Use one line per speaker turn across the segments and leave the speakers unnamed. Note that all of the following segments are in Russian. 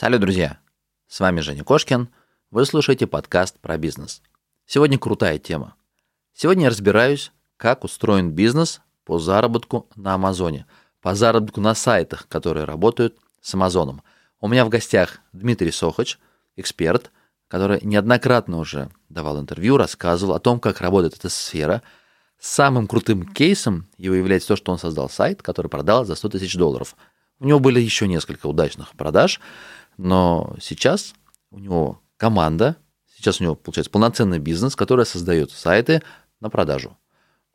Салют, друзья! С вами Женя Кошкин. Вы слушаете подкаст про бизнес. Сегодня крутая тема. Сегодня я разбираюсь, как устроен бизнес по заработку на Амазоне, по заработку на сайтах, которые работают с Амазоном. У меня в гостях Дмитрий Сохач, эксперт, который неоднократно уже давал интервью, рассказывал о том, как работает эта сфера. Самым крутым кейсом его является то, что он создал сайт, который продал за 100 тысяч долларов. У него были еще несколько удачных продаж, но сейчас у него команда, сейчас у него получается полноценный бизнес, который создает сайты на продажу.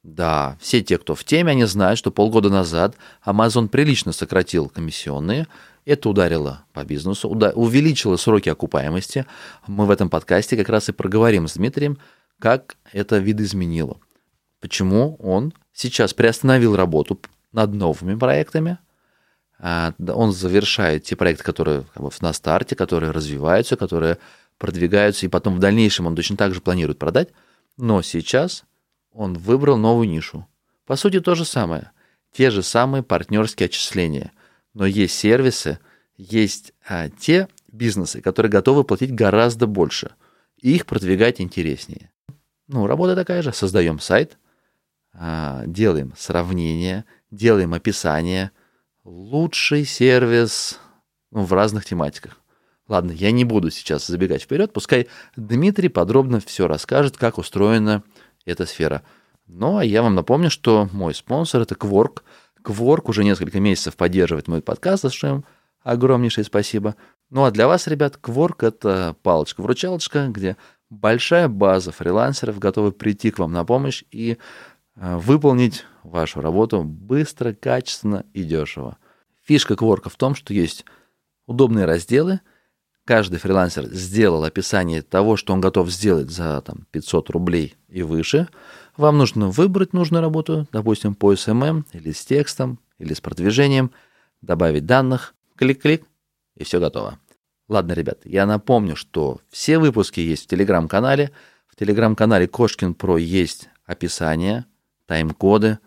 Да, все те, кто в теме, они знают, что полгода назад Amazon прилично сократил комиссионные. Это ударило по бизнесу, увеличило сроки окупаемости. Мы в этом подкасте как раз и проговорим с Дмитрием, как это видоизменило. Почему он сейчас приостановил работу над новыми проектами, он завершает те проекты, которые как бы, на старте, которые развиваются, которые продвигаются, и потом в дальнейшем он точно так же планирует продать, но сейчас он выбрал новую нишу. По сути, то же самое. Те же самые партнерские отчисления. Но есть сервисы, есть а, те бизнесы, которые готовы платить гораздо больше. И их продвигать интереснее. Ну, работа такая же. Создаем сайт, а, делаем сравнение, делаем описание. Лучший сервис ну, в разных тематиках. Ладно, я не буду сейчас забегать вперед, пускай Дмитрий подробно все расскажет, как устроена эта сфера. Ну, а я вам напомню, что мой спонсор – это Quark. Quark уже несколько месяцев поддерживает мой подкаст, за что им огромнейшее спасибо. Ну, а для вас, ребят, Quark – это палочка-вручалочка, где большая база фрилансеров готовы прийти к вам на помощь и выполнить вашу работу быстро, качественно и дешево. Фишка Quark в том, что есть удобные разделы – каждый фрилансер сделал описание того, что он готов сделать за там, 500 рублей и выше, вам нужно выбрать нужную работу, допустим, по SMM или с текстом, или с продвижением, добавить данных, клик-клик, и все готово. Ладно, ребят, я напомню, что все выпуски есть в Телеграм-канале. В Телеграм-канале Кошкин Про есть описание, тайм-коды,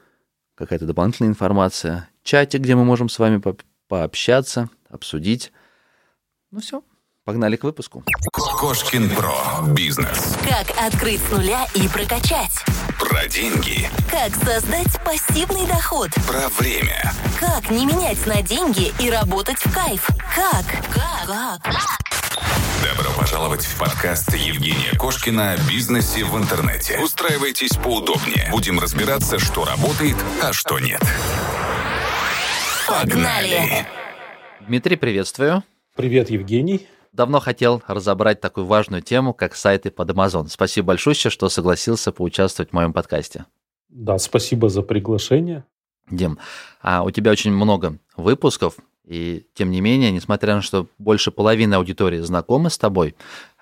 какая-то дополнительная информация, чатик, где мы можем с вами по пообщаться, обсудить. Ну все, Погнали к выпуску.
Кошкин Про. Бизнес.
Как открыть с нуля и прокачать.
Про деньги.
Как создать пассивный доход.
Про время.
Как не менять на деньги и работать в кайф. Как? Как? Как?
Пожаловать в подкаст Евгения Кошкина о бизнесе в интернете. Устраивайтесь поудобнее. Будем разбираться, что работает, а что нет. Погнали!
Дмитрий, приветствую.
Привет, Евгений
давно хотел разобрать такую важную тему, как сайты под Amazon. Спасибо большое, что согласился поучаствовать в моем подкасте.
Да, спасибо за приглашение.
Дим, а у тебя очень много выпусков, и тем не менее, несмотря на то, что больше половины аудитории знакомы с тобой,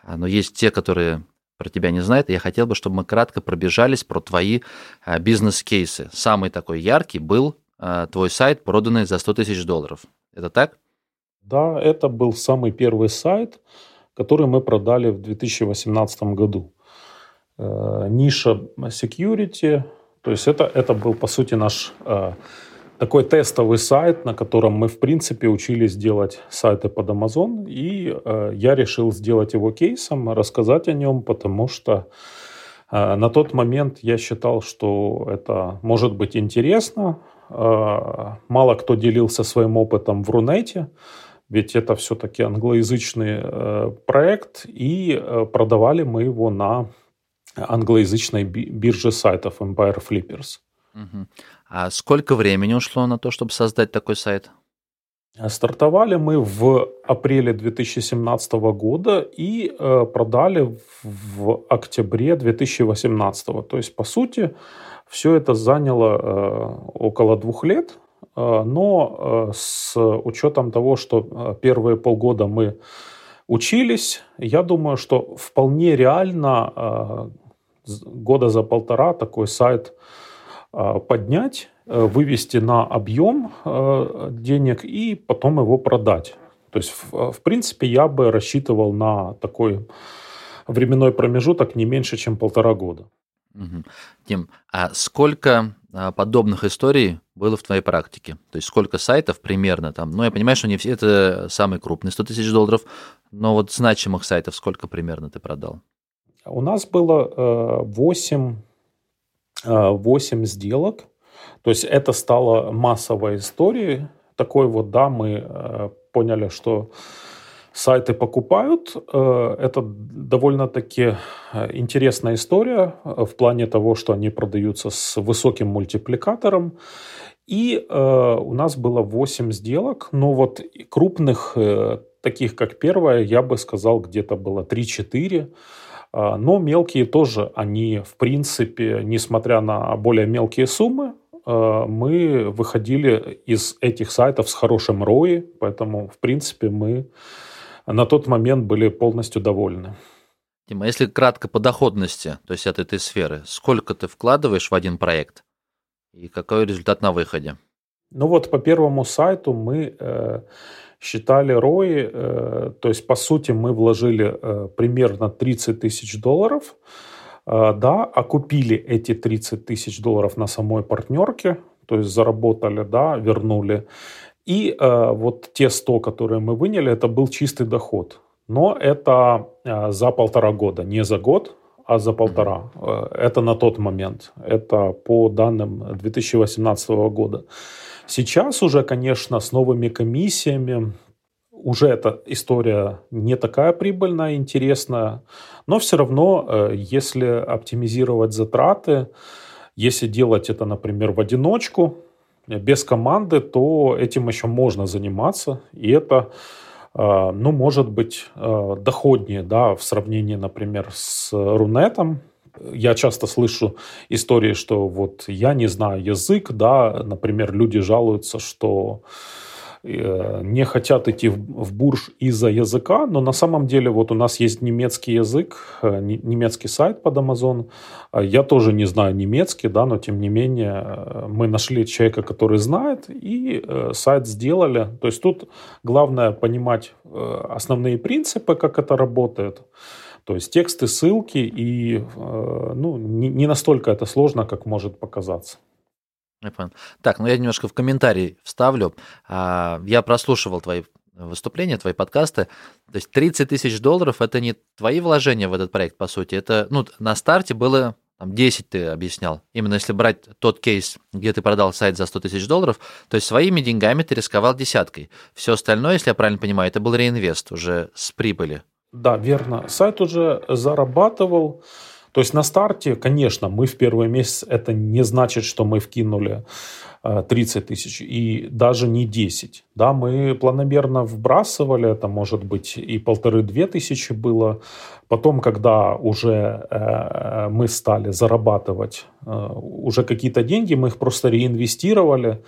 а, но есть те, которые про тебя не знают, я хотел бы, чтобы мы кратко пробежались про твои а, бизнес-кейсы. Самый такой яркий был а, твой сайт, проданный за 100 тысяч долларов. Это так?
Да, это был самый первый сайт, который мы продали в 2018 году. Э, ниша security, то есть это, это был, по сути, наш такой тестовый сайт, на котором мы, в принципе, учились делать сайты под Amazon. И э, я решил сделать его кейсом, рассказать о нем, потому что э, на тот момент я считал, что это может быть интересно. Э, мало кто делился своим опытом в Рунете ведь это все-таки англоязычный э, проект, и э, продавали мы его на англоязычной бирже сайтов Empire Flippers.
Угу. А сколько времени ушло на то, чтобы создать такой сайт?
Стартовали мы в апреле 2017 года и э, продали в октябре 2018. То есть, по сути, все это заняло э, около двух лет. Э, но с учетом того, что первые полгода мы учились, я думаю, что вполне реально года за полтора такой сайт поднять, вывести на объем денег и потом его продать. То есть, в принципе, я бы рассчитывал на такой временной промежуток не меньше, чем полтора года.
Угу. Тим, а сколько а, подобных историй было в твоей практике? То есть сколько сайтов примерно там? Ну, я понимаю, что не все это самый крупный 100 тысяч долларов, но вот значимых сайтов сколько примерно ты продал?
У нас было 8, э, 8 э, сделок. То есть это стало массовой историей. Такой вот, да, мы э, поняли, что сайты покупают. Э, это довольно-таки э, интересная история в плане того, что они продаются с высоким мультипликатором. И у нас было 8 сделок, но вот крупных, таких как первая, я бы сказал, где-то было 3-4. Но мелкие тоже, они в принципе, несмотря на более мелкие суммы, мы выходили из этих сайтов с хорошим ROI, поэтому в принципе мы на тот момент были полностью довольны.
Дима, если кратко по доходности, то есть от этой сферы, сколько ты вкладываешь в один проект и какой результат на выходе?
Ну вот по первому сайту мы э, считали ROI, э, то есть по сути мы вложили э, примерно 30 тысяч долларов, э, да, окупили эти 30 тысяч долларов на самой партнерке, то есть заработали, да, вернули. И э, вот те 100, которые мы выняли, это был чистый доход. Но это э, за полтора года, не за год, а за полтора. Э, это на тот момент. Это по данным 2018 года. Сейчас уже, конечно, с новыми комиссиями уже эта история не такая прибыльная, интересная, но все равно, э, если оптимизировать затраты, если делать это, например, в одиночку, без команды, то этим еще можно заниматься, и это, а, ну, может быть доходнее, да, в сравнении, например, с Рунетом. Я часто слышу истории, что вот я не знаю язык, да, например, люди жалуются, что Э, не хотят идти в бурж из-за языка, но на самом деле вот у нас есть немецкий язык, э, немецкий сайт под Amazon. Э, я тоже не знаю немецкий, да, но тем не менее мы нашли человека, который знает, и сайт сделали. То есть тут главное понимать основные принципы, как это работает. То есть тексты, ссылки, и ну, не настолько это сложно, как может показаться.
Я понял. Так, ну я немножко в комментарии вставлю. А, я прослушивал твои выступления, твои подкасты. То есть 30 тысяч долларов это не твои вложения в этот проект, по сути. Это, ну, на старте было там 10 ты объяснял. Именно если брать тот кейс, где ты продал сайт за 100 тысяч долларов, то есть своими деньгами ты рисковал десяткой. Все остальное, если я правильно понимаю, это был реинвест уже с прибыли.
Да, верно. Сайт уже зарабатывал. То есть на старте, конечно, мы в первый месяц, это не значит, что мы вкинули 30 э, тысяч и даже не 10. Да, мы планомерно вбрасывали, это может быть и полторы-две тысячи было. Потом, когда уже э, мы стали зарабатывать э, уже какие-то деньги, мы их просто реинвестировали.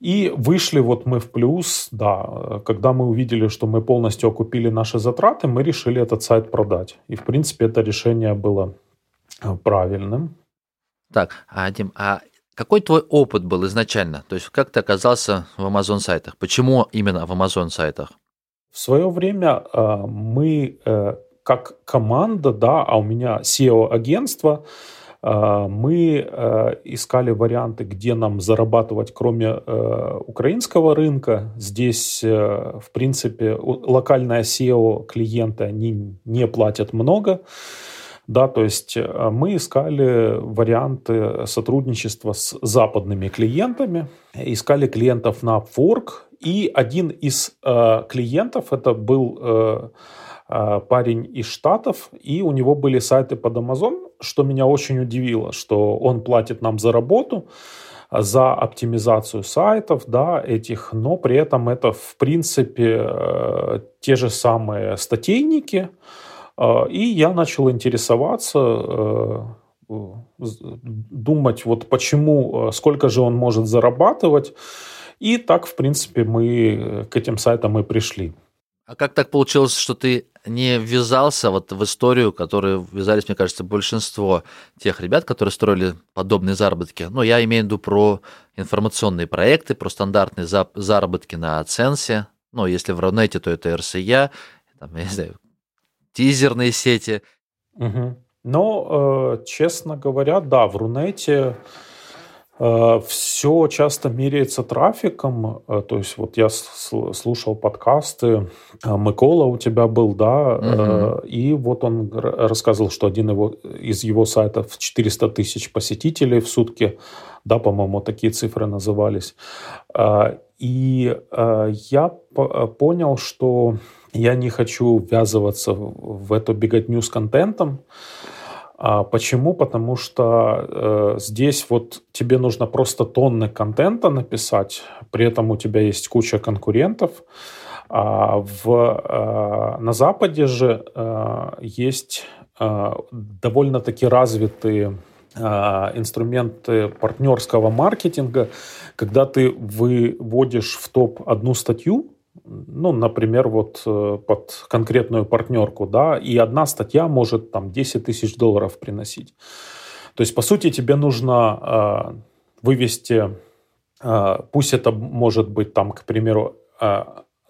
И вышли вот мы в плюс, да, когда мы увидели, что мы полностью окупили наши затраты, мы решили этот сайт продать. И, в принципе, это решение было э, правильным.
Так, а, Дим, а какой твой опыт был изначально? То есть как ты оказался в Amazon сайтах? Почему именно в Amazon сайтах?
В свое время э, мы э, как команда, да, а у меня SEO-агентство, мы э, искали варианты, где нам зарабатывать, кроме э, украинского рынка. Здесь, э, в принципе, локальная SEO клиенты, они не платят много. Да, то есть мы искали варианты сотрудничества с западными клиентами, искали клиентов на Upwork, и один из э, клиентов это был э, парень из Штатов, и у него были сайты под Amazon, что меня очень удивило, что он платит нам за работу, за оптимизацию сайтов, да, этих, но при этом это, в принципе, э, те же самые статейники, э, и я начал интересоваться, э, думать, вот почему, сколько же он может зарабатывать, и так, в принципе, мы к этим сайтам и пришли.
А как так получилось, что ты не ввязался вот в историю, которую ввязались, мне кажется, большинство тех ребят, которые строили подобные заработки? Ну, я имею в виду про информационные проекты, про стандартные заработки на Аценсе. Ну, если в Рунете, то это РСЯ, там, я не знаю, тизерные сети.
Угу. Но, э, честно говоря, да, в Рунете Все часто меряется трафиком. Э, то есть вот я слушал подкасты, э, Микола у тебя был, да, угу. и вот он рассказывал, что один его, из его сайтов 400 тысяч посетителей в сутки, да, по-моему, такие цифры назывались. И я понял, что я не хочу ввязываться в эту беготню с контентом, почему? Потому что э, здесь вот тебе нужно просто тонны контента написать, при этом у тебя есть куча конкурентов. А в, э, на Западе же э, есть э, довольно-таки развитые э, инструменты партнерского маркетинга, когда ты выводишь в топ одну статью, ну, например, вот э, под конкретную партнерку, да, и одна статья может там 10 тысяч долларов приносить. То есть, по сути, тебе нужно э, вывести, э, пусть это может быть там, к примеру, э,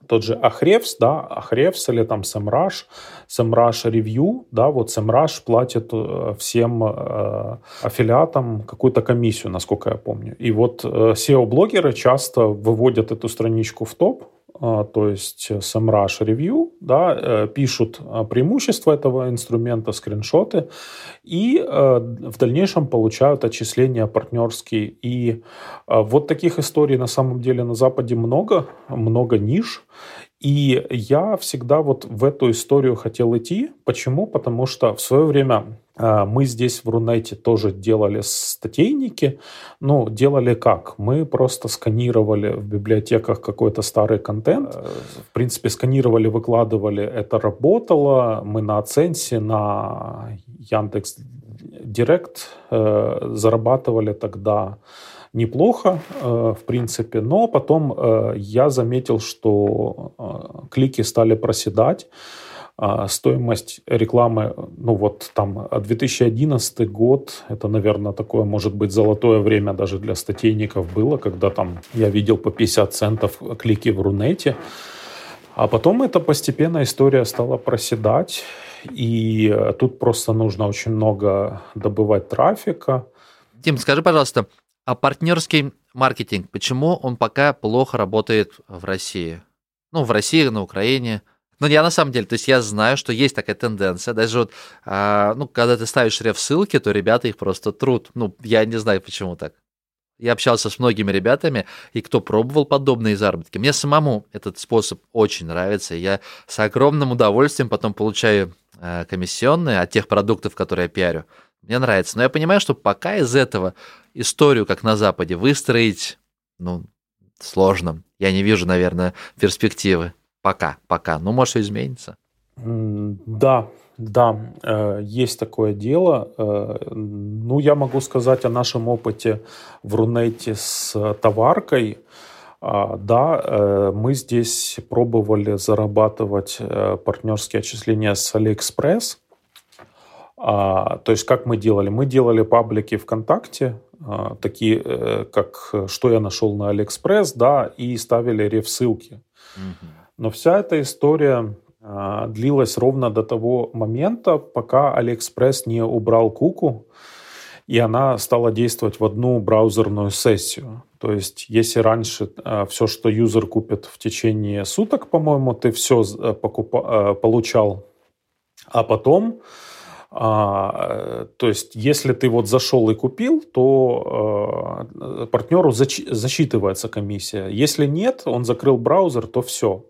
тот же Ахревс, да, Ахревс или там SEMrush, SEMrush Review, да, вот SEMrush платит э, всем э, аффилиатам какую-то комиссию, насколько я помню. И вот э, SEO-блогеры часто выводят эту страничку в топ, то есть SEMrush Review, да, э, пишут преимущества этого инструмента, скриншоты, и э, в дальнейшем получают отчисления партнерские. И э, вот таких историй на самом деле на Западе много, много ниш, и я всегда вот в эту историю хотел идти. Почему? Потому что в свое время а, мы здесь в Рунете тоже делали статейники. Ну, делали как? Мы просто сканировали в библиотеках какой-то старый контент. Э, в принципе, сканировали, выкладывали. Это работало. Мы на Аценсе, на Яндекс Директ э, зарабатывали тогда неплохо, э, в принципе, но потом э, я заметил, что э, клики стали проседать, а стоимость рекламы, ну вот там 2011 год, это, наверное, такое, может быть, золотое время даже для статейников было, когда там я видел по 50 центов клики в Рунете, а потом эта постепенно история стала проседать, и тут просто нужно очень много добывать трафика.
Тим, скажи, пожалуйста, а партнерский маркетинг, почему он пока плохо работает в России? Ну, в России, на Украине. Ну, я на самом деле, то есть я знаю, что есть такая тенденция. Даже вот, а, ну, когда ты ставишь реф-ссылки, то ребята их просто трут. Ну, я не знаю, почему так. Я общался с многими ребятами, и кто пробовал подобные заработки. Мне самому этот способ очень нравится. Я с огромным удовольствием потом получаю э, комиссионные от тех продуктов, которые я пиарю. Мне нравится. Но я понимаю, что пока из этого историю, как на Западе, выстроить, ну, сложно. Я не вижу, наверное, перспективы. Пока, пока. Ну, может, все изменится.
Да, да, э, есть такое дело. Э, ну, я могу сказать о нашем опыте в Рунете с товаркой. А, да, э, мы здесь пробовали зарабатывать партнерские отчисления с Алиэкспресс. А, то есть как мы делали? Мы делали паблики ВКонтакте, а, такие как «Что я нашел на AliExpress», да, и ставили реф-ссылки. Но вся эта история а, длилась ровно до того момента, пока Алиэкспресс не убрал куку, и она стала действовать в одну браузерную сессию. То есть, если раньше э, все, что юзер купит в течение суток, по-моему, ты все э, покупа- получал, а потом а, то есть, если ты вот зашел и купил, то э, партнеру зач- засчитывается комиссия. Если нет, он закрыл браузер, то все.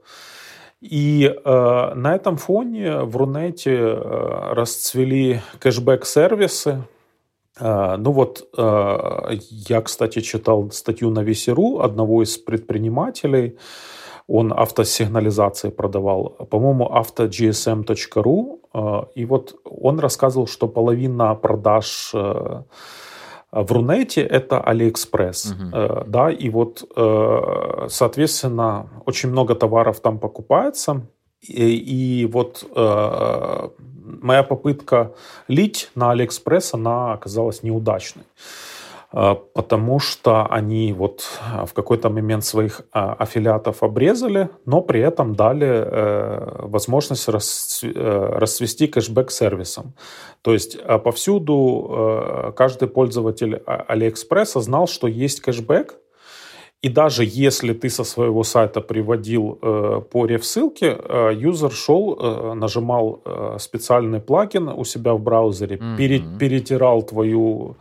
И э, на этом фоне в Рунете э, расцвели кэшбэк-сервисы. Э, ну вот, э, я, кстати, читал статью на vc.ru одного из предпринимателей, он автосигнализации продавал, по-моему, autogsm.ru, э, и вот он рассказывал, что половина продаж э, в Рунете это Алиэкспресс, угу. да, и вот, соответственно, очень много товаров там покупается, и, и вот моя попытка лить на Алиэкспресс, она оказалась неудачной. А, потому что они вот в какой-то момент своих а, аффилиатов обрезали, но при этом дали э, возможность э, расцвести кэшбэк-сервисом. То есть повсюду э, каждый пользователь Алиэкспресса знал, что есть кэшбэк, и даже если ты со своего сайта приводил э, по реф-ссылке, э, юзер шел, э, нажимал э, специальный плагин у себя в браузере, mm-hmm. пере, перетирал твою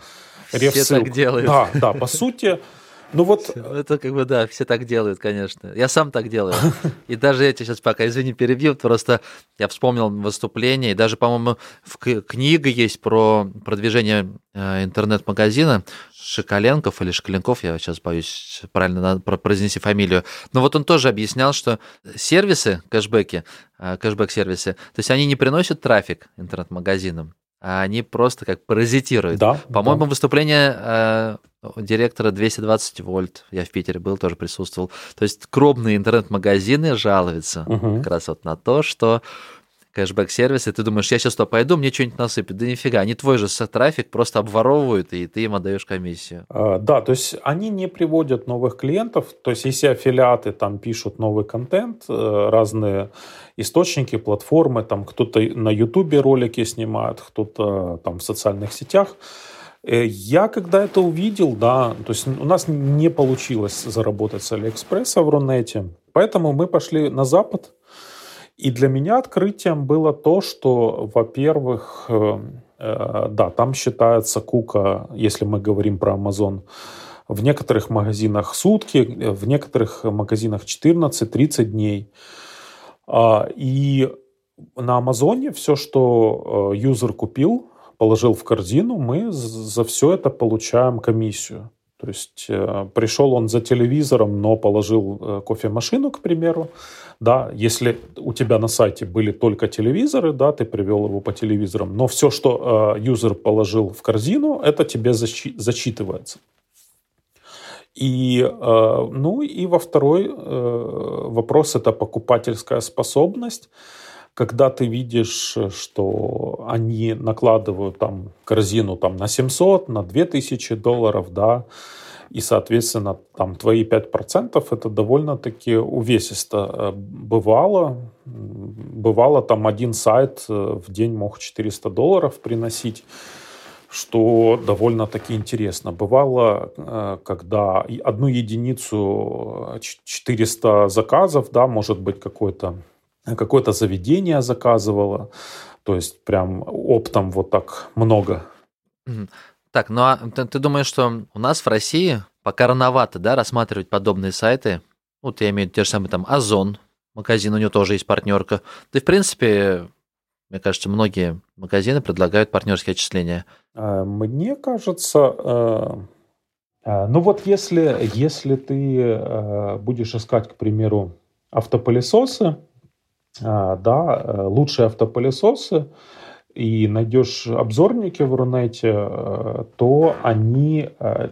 Все так делают.
Да, да, по сути, ну вот...
Это как бы, да, все так делают, конечно. Я сам так делаю. И даже эти сейчас пока, извини, перебью, просто я вспомнил выступление, и даже, по-моему, в книга есть про продвижение э, интернет-магазина Шикаленков или Шикаленков, я сейчас боюсь правильно произнести фамилию. Но вот он тоже объяснял, что сервисы, кэшбэки, э, кэшбэк-сервисы, то есть они не приносят трафик интернет-магазинам, а они просто как паразитируют. Да, По-моему, да. выступление э, директора 220 вольт, я в Питере был, тоже присутствовал. То есть крупные интернет-магазины жалуются угу. как раз вот на то, что кэшбэк-сервис, и ты думаешь, я сейчас туда пойду, мне что-нибудь насыпят. Да нифига, они твой же трафик просто обворовывают, и ты им отдаешь комиссию.
А, да, то есть они не приводят новых клиентов, то есть если аффилиаты там пишут новый контент, э, разные источники, платформы, там кто-то на ютубе ролики снимает, кто-то там в социальных сетях, э, я когда это увидел, да, то есть у нас не получилось заработать с Алиэкспресса в Рунете, поэтому мы пошли на Запад, и для меня открытием было то, что, во-первых, э, э, да, там считается кука, если мы говорим про Amazon, в некоторых магазинах сутки, в некоторых магазинах 14-30 дней. А, и на Амазоне все, что э, юзер купил, положил в корзину, мы за все это получаем комиссию. То есть э, пришел он за телевизором, но положил э, кофемашину, к примеру. Да, если у тебя на сайте были только телевизоры, да, ты привел его по телевизорам, но все, что э, юзер положил в корзину, это тебе зачитывается. И, э, ну, и во второй вопрос это покупательская способность когда ты видишь, что они накладывают там корзину там, на 700, на 2000 долларов, да, и, соответственно, там твои 5% это довольно-таки увесисто. Э, бывало, бывало там один сайт э, в день мог 400 долларов приносить, что довольно-таки интересно. Бывало, э, когда одну единицу 400 заказов, да, может быть, какой-то какое-то заведение заказывало, то есть прям оптом вот так много.
Так, ну а ты, ты думаешь, что у нас в России пока рановато, да, рассматривать подобные сайты? Вот я имею в виду те же самые там Озон, магазин, у него тоже есть партнерка. И, в принципе, мне кажется, многие магазины предлагают партнерские отчисления.
А, мне кажется, э, э, ну вот если, если ты э, будешь искать, к примеру, автопылесосы, а, да, э, лучшие автопылесосы, и найдешь обзорники в Рунете, э, то они э,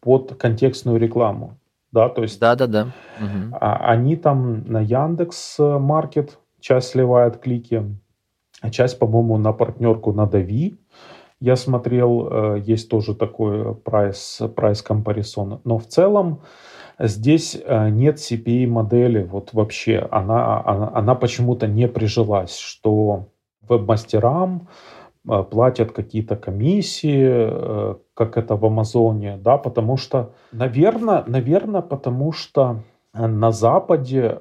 под контекстную рекламу. Да, то есть
да, да, да.
Угу. Они там на Яндекс Маркет часть сливают клики, а часть, по-моему, на партнерку на Дави. Я смотрел, есть тоже такой прайс, прайс компарисон. Но в целом Здесь э, нет CPA-модели, вот вообще, она, она, она почему-то не прижилась, что веб-мастерам э, платят какие-то комиссии, э, как это в Амазоне, да, потому что, наверное, наверное, потому что на Западе...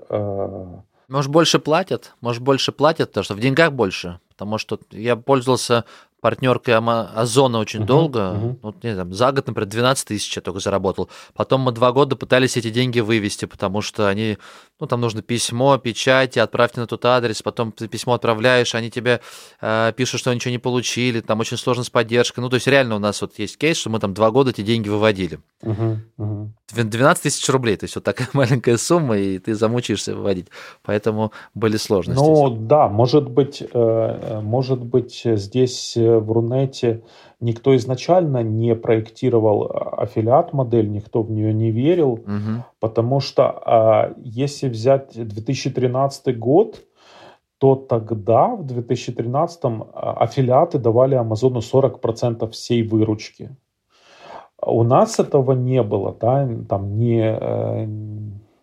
Может, больше платят? Может, больше платят, потому что в деньгах больше? Потому что я пользовался партнеркой Озона очень uh-huh, долго. Uh-huh. Ну, не знаю, за год, например, 12 тысяч я только заработал. Потом мы два года пытались эти деньги вывести, потому что они, ну, там нужно письмо, печать, отправьте на тот адрес, потом ты письмо отправляешь, они тебе э, пишут, что ничего не получили, там очень сложно с поддержкой. Ну, то есть реально у нас вот есть кейс, что мы там два года эти деньги выводили. Uh-huh, uh-huh. 12 тысяч рублей, то есть вот такая маленькая сумма, и ты замучаешься выводить. Поэтому были сложности.
Ну, да, может быть, э, э, может быть, здесь э, в Рунете никто изначально не проектировал аффилиат-модель, никто в нее не верил, угу. потому что а, если взять 2013 год, то тогда, в 2013, аффилиаты давали Амазону 40% всей выручки. У нас этого не было, да, там не, э,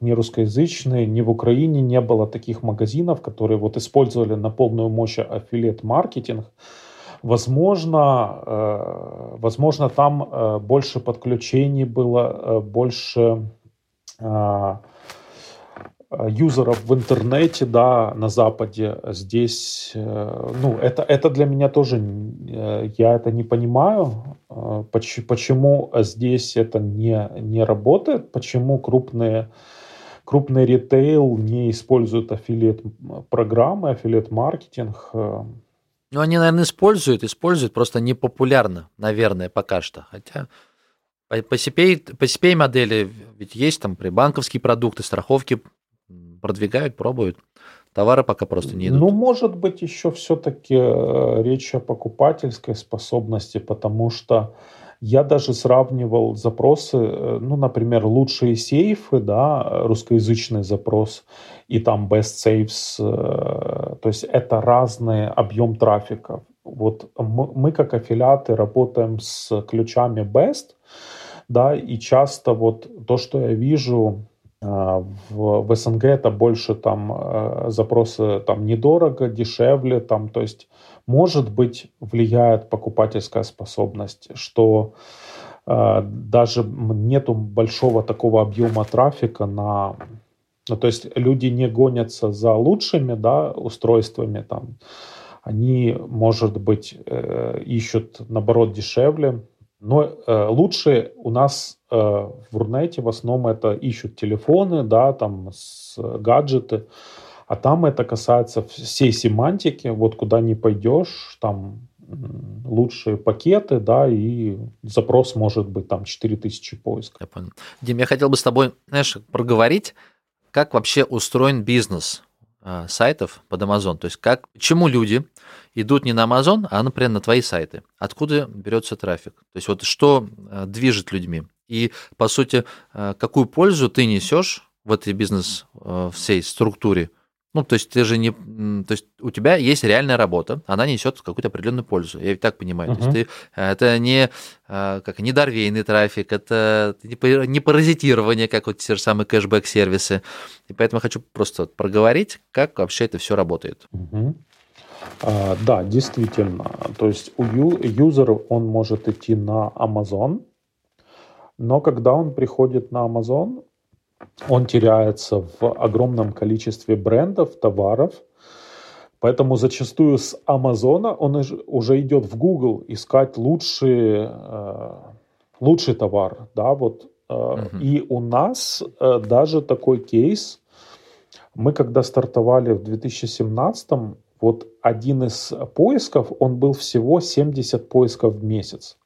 не русскоязычные, ни в Украине не было таких магазинов, которые вот использовали на полную мощь аффилиат-маркетинг. Возможно, э, возможно, там э, больше подключений было, больше юзеров в интернете, да, на Западе. Здесь, ну, это, это для меня тоже, я это не понимаю. Почему здесь это не, не работает? Почему крупные крупный ритейл не использует аффилиат программы, аффилиат маркетинг.
Ну, они, наверное, используют, используют, просто непопулярно, наверное, пока что. Хотя по, CPA, модели ведь есть там банковские продукты, страховки продвигают, пробуют. Товары пока просто не идут.
Ну, может быть, еще все-таки э, речь о покупательской способности, потому что я даже сравнивал запросы, э, ну, например, лучшие сейфы, да, русскоязычный запрос, и там best saves, э, то есть это разный объем трафика. Вот мы, как аффилиаты работаем с ключами best, да, и часто вот то, что я вижу э, в, в СНГ, это больше там запросы там недорого, дешевле, там, то есть может быть, влияет покупательская способность, что э, даже нету большого такого объема трафика на... Ну, то есть люди не гонятся за лучшими да, устройствами, там, они, может быть, э, ищут, наоборот, дешевле. Но э, лучше у нас э, в Рунете в основном это ищут телефоны, да, там, с, гаджеты, а там это касается всей семантики, вот куда не пойдешь, там лучшие пакеты, да, и запрос может быть там 4000 поисков.
Я понял. Дим, я хотел бы с тобой, знаешь, проговорить, как вообще устроен бизнес э, сайтов под Amazon. То есть как, почему люди идут не на Amazon, а, например, на твои сайты. Откуда берется трафик? То есть вот что э, движет людьми? И, по сути, э, какую пользу ты несешь в этой бизнес всей структуре – ну, то есть ты же не... То есть у тебя есть реальная работа, она несет какую-то определенную пользу. Я ведь так понимаю. Uh-huh. То есть ты, это не, а, как, не дорвейный трафик, это не паразитирование, как вот те же самые кэшбэк-сервисы. И поэтому я хочу просто проговорить, как вообще это все работает.
Uh-huh. А, да, действительно. То есть у ю- юзера он может идти на Amazon, но когда он приходит на Amazon, он теряется в огромном количестве брендов, товаров. Поэтому зачастую с Амазона он уже идет в Google искать лучший, э, лучший товар. Да, вот. Угу. И у нас э, даже такой кейс. Мы когда стартовали в 2017 вот один из поисков, он был всего 70 поисков в месяц.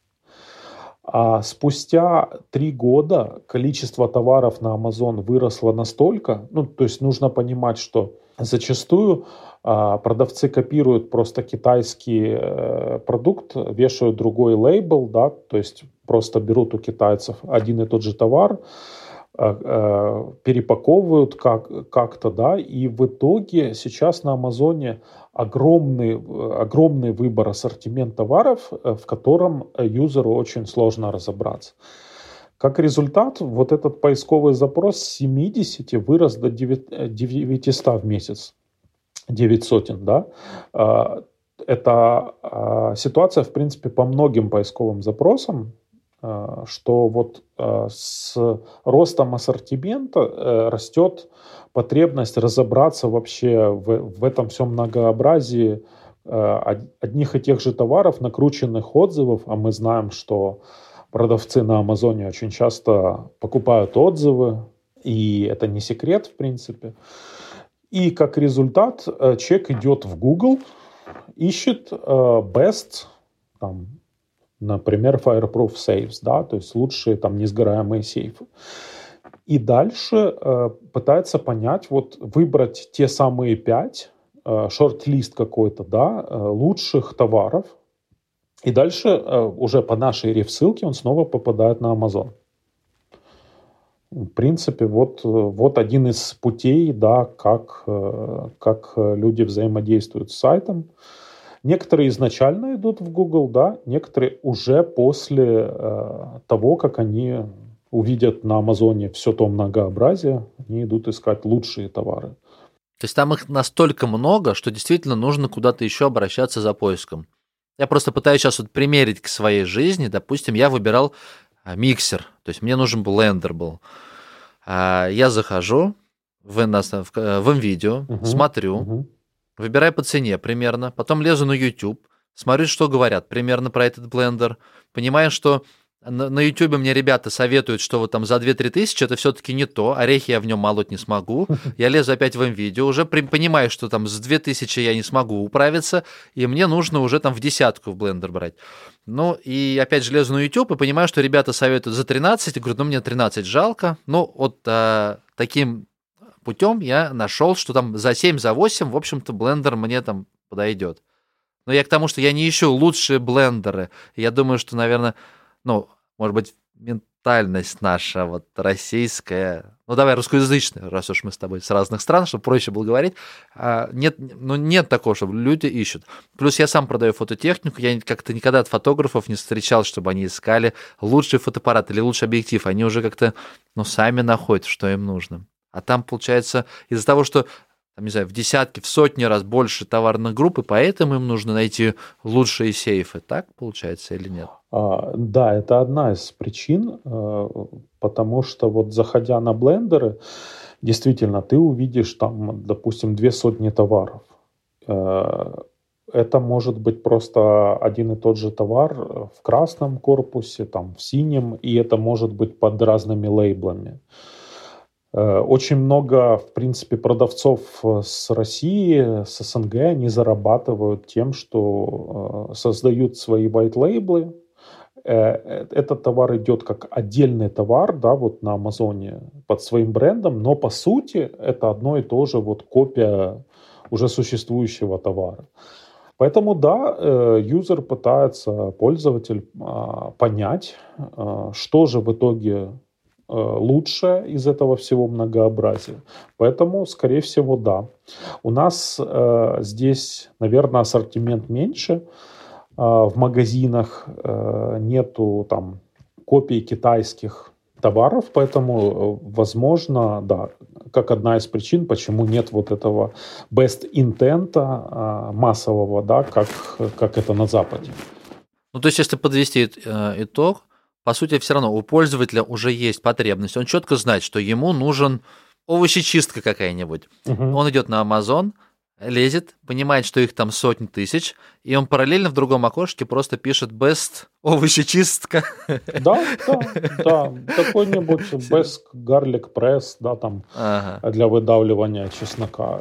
А спустя три года количество товаров на Amazon выросло настолько, ну, то есть нужно понимать, что зачастую а, продавцы копируют просто китайский э, продукт, вешают другой лейбл, да, то есть просто берут у китайцев один и тот же товар, перепаковывают как, как-то, да, и в итоге сейчас на Амазоне огромный, огромный выбор ассортимент товаров, э, в котором юзеру очень сложно разобраться. Как результат, вот этот поисковый запрос с 70 вырос до 900 в месяц. 900, да. Это ситуация, в принципе, по многим поисковым запросам, Э, что вот э, с ростом ассортимента э, растет потребность разобраться вообще в, в этом всем многообразии одних и тех же товаров, накрученных отзывов, а мы знаем, что продавцы на Амазоне очень часто покупают отзывы, и это не секрет, в принципе. И как результат человек идет в Google, ищет best там, например, Fireproof Safes, да, то есть лучшие там несгораемые сейфы. И дальше э, пытается понять, вот выбрать те самые пять, э, шорт-лист какой-то, да, э, лучших товаров. И дальше э, уже по нашей реф-ссылке он снова попадает на Amazon. В принципе, вот, вот один из путей, да, как, э, как люди взаимодействуют с сайтом. Некоторые изначально идут в Google, да, некоторые уже после э, того, как они увидят на Амазоне все то многообразие, они идут искать лучшие товары.
То есть там их настолько много, что действительно нужно куда-то еще обращаться за поиском. Я просто пытаюсь сейчас вот примерить к своей жизни. Допустим, я выбирал а, миксер, то есть мне нужен блендер был. А, я захожу в, в, в видео, uh смотрю, uh выбираю по цене примерно, потом лезу на YouTube, смотрю, что говорят примерно про этот блендер, понимаю, что на YouTube мне ребята советуют, что вот там за 2-3 тысячи это все-таки не то, орехи я в нем молоть не смогу. Я лезу опять в видео, уже при, понимаю, что там с 2000 я не смогу управиться, и мне нужно уже там в десятку в блендер брать. Ну, и опять же лезу на YouTube и понимаю, что ребята советуют за 13, и говорю, ну, мне 13 жалко. Ну, вот а, таким путем я нашел, что там за 7, за 8, в общем-то, блендер мне там подойдет. Но я к тому, что я не ищу лучшие блендеры. Я думаю, что, наверное, ну, может быть, ментальность наша вот российская, ну давай русскоязычная, раз уж мы с тобой с разных стран, чтобы проще было говорить, а, нет, ну нет такого, чтобы люди ищут. Плюс я сам продаю фототехнику, я как-то никогда от фотографов не встречал, чтобы они искали лучший фотоаппарат или лучший объектив, они уже как-то, ну, сами находят, что им нужно. А там, получается, из-за того, что там, не знаю, в десятки, в сотни раз больше товарных групп, и поэтому им нужно найти лучшие сейфы. Так получается или нет?
А, да, это одна из причин, э, потому что вот заходя на блендеры, действительно, ты увидишь там, допустим, две сотни товаров. Э, это может быть просто один и тот же товар в красном корпусе, там в синем, и это может быть под разными лейблами. Э, очень много, в принципе, продавцов э, с России, с СНГ, они зарабатывают тем, что э, создают свои white лейблы. Этот товар идет как отдельный товар, да, вот на Амазоне под своим брендом, но по сути это одно и то же вот копия уже существующего товара. Поэтому да, юзер пытается, пользователь а, понять, что же в итоге Э, лучше из этого всего многообразия. Поэтому, скорее всего, да. У нас э, здесь, наверное, ассортимент меньше. Э, в магазинах э, нету там копий китайских товаров, поэтому, э, возможно, да, как одна из причин, почему нет вот этого best intent э, массового, да, как, как это на Западе.
Ну, то есть, если подвести э, итог, по сути, все равно у пользователя уже есть потребность. Он четко знает, что ему нужен овощечистка какая-нибудь. Угу. Он идет на Amazon, лезет, понимает, что их там сотни тысяч, и он параллельно в другом окошке просто пишет best овощечистка.
Да, да, да. Какой-нибудь best garlic press, да, там ага. для выдавливания чеснока.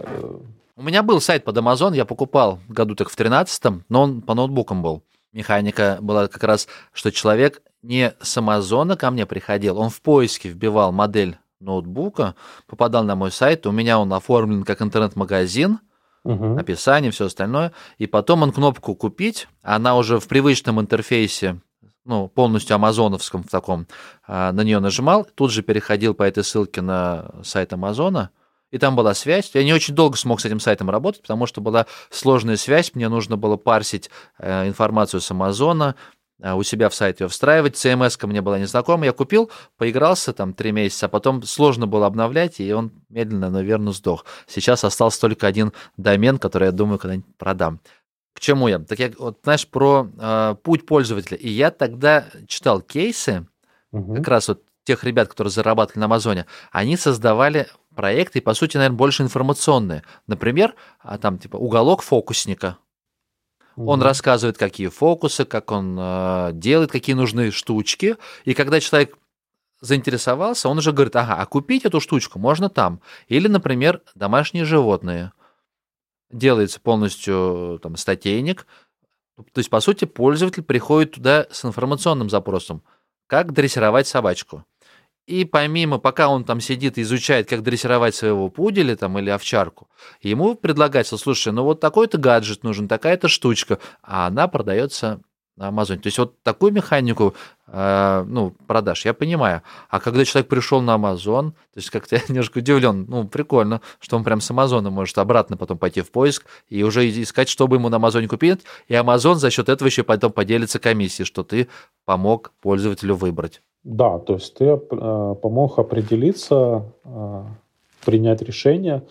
У меня был сайт под Amazon, я покупал году так в 13 но он по ноутбукам был. Механика была как раз, что человек не с Амазона ко мне приходил, он в поиске вбивал модель ноутбука, попадал на мой сайт, у меня он оформлен как интернет-магазин, угу. описание, все остальное, и потом он кнопку «Купить», она уже в привычном интерфейсе, ну, полностью амазоновском в таком, а, на нее нажимал, тут же переходил по этой ссылке на сайт Амазона, и там была связь. Я не очень долго смог с этим сайтом работать, потому что была сложная связь, мне нужно было парсить э, информацию с Амазона, у себя в сайте встраивать. CMS ко мне была незнакома. Я купил, поигрался там три месяца, а потом сложно было обновлять, и он медленно, но верно сдох. Сейчас остался только один домен, который я думаю когда-нибудь продам. К чему я? Так я, вот, знаешь, про э, путь пользователя. И я тогда читал кейсы, угу. как раз вот тех ребят, которые зарабатывали на Амазоне, они создавали проекты, по сути, наверное, больше информационные. Например, а там типа уголок фокусника. Угу. Он рассказывает, какие фокусы, как он э, делает, какие нужны штучки. И когда человек заинтересовался, он уже говорит, ага, а купить эту штучку можно там. Или, например, домашние животные. Делается полностью там, статейник. То есть, по сути, пользователь приходит туда с информационным запросом. Как дрессировать собачку. И помимо, пока он там сидит и изучает, как дрессировать своего пуделя там, или овчарку, ему предлагается, слушай, ну вот такой-то гаджет нужен, такая-то штучка, а она продается на Амазоне. То есть вот такую механику э, ну, продаж я понимаю. А когда человек пришел на Амазон, то есть как-то я немножко удивлен, ну, прикольно, что он прям с Амазона может обратно потом пойти в поиск и уже искать, чтобы ему на Амазоне купить, и Амазон за счет этого еще потом поделится комиссией, что ты помог пользователю выбрать.
Да, то есть ты э, помог определиться, э, принять решение.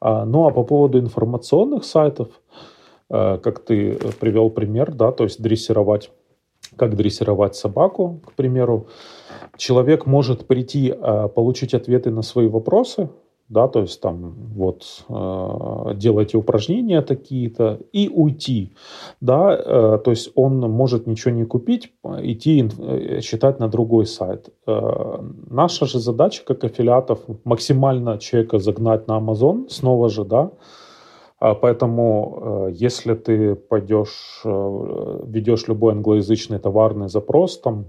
А, ну а по поводу информационных сайтов, как ты привел пример, да, то есть дрессировать, как дрессировать собаку, к примеру, человек может прийти, получить ответы на свои вопросы, да, то есть там вот э, делайте упражнения такие-то и уйти, да, э, то есть он может ничего не купить, идти э, читать на другой сайт. Э, наша же задача как аффилиатов максимально человека загнать на Amazon, снова же, да, Поэтому, э, если ты пойдешь, э, ведешь любой англоязычный товарный запрос, там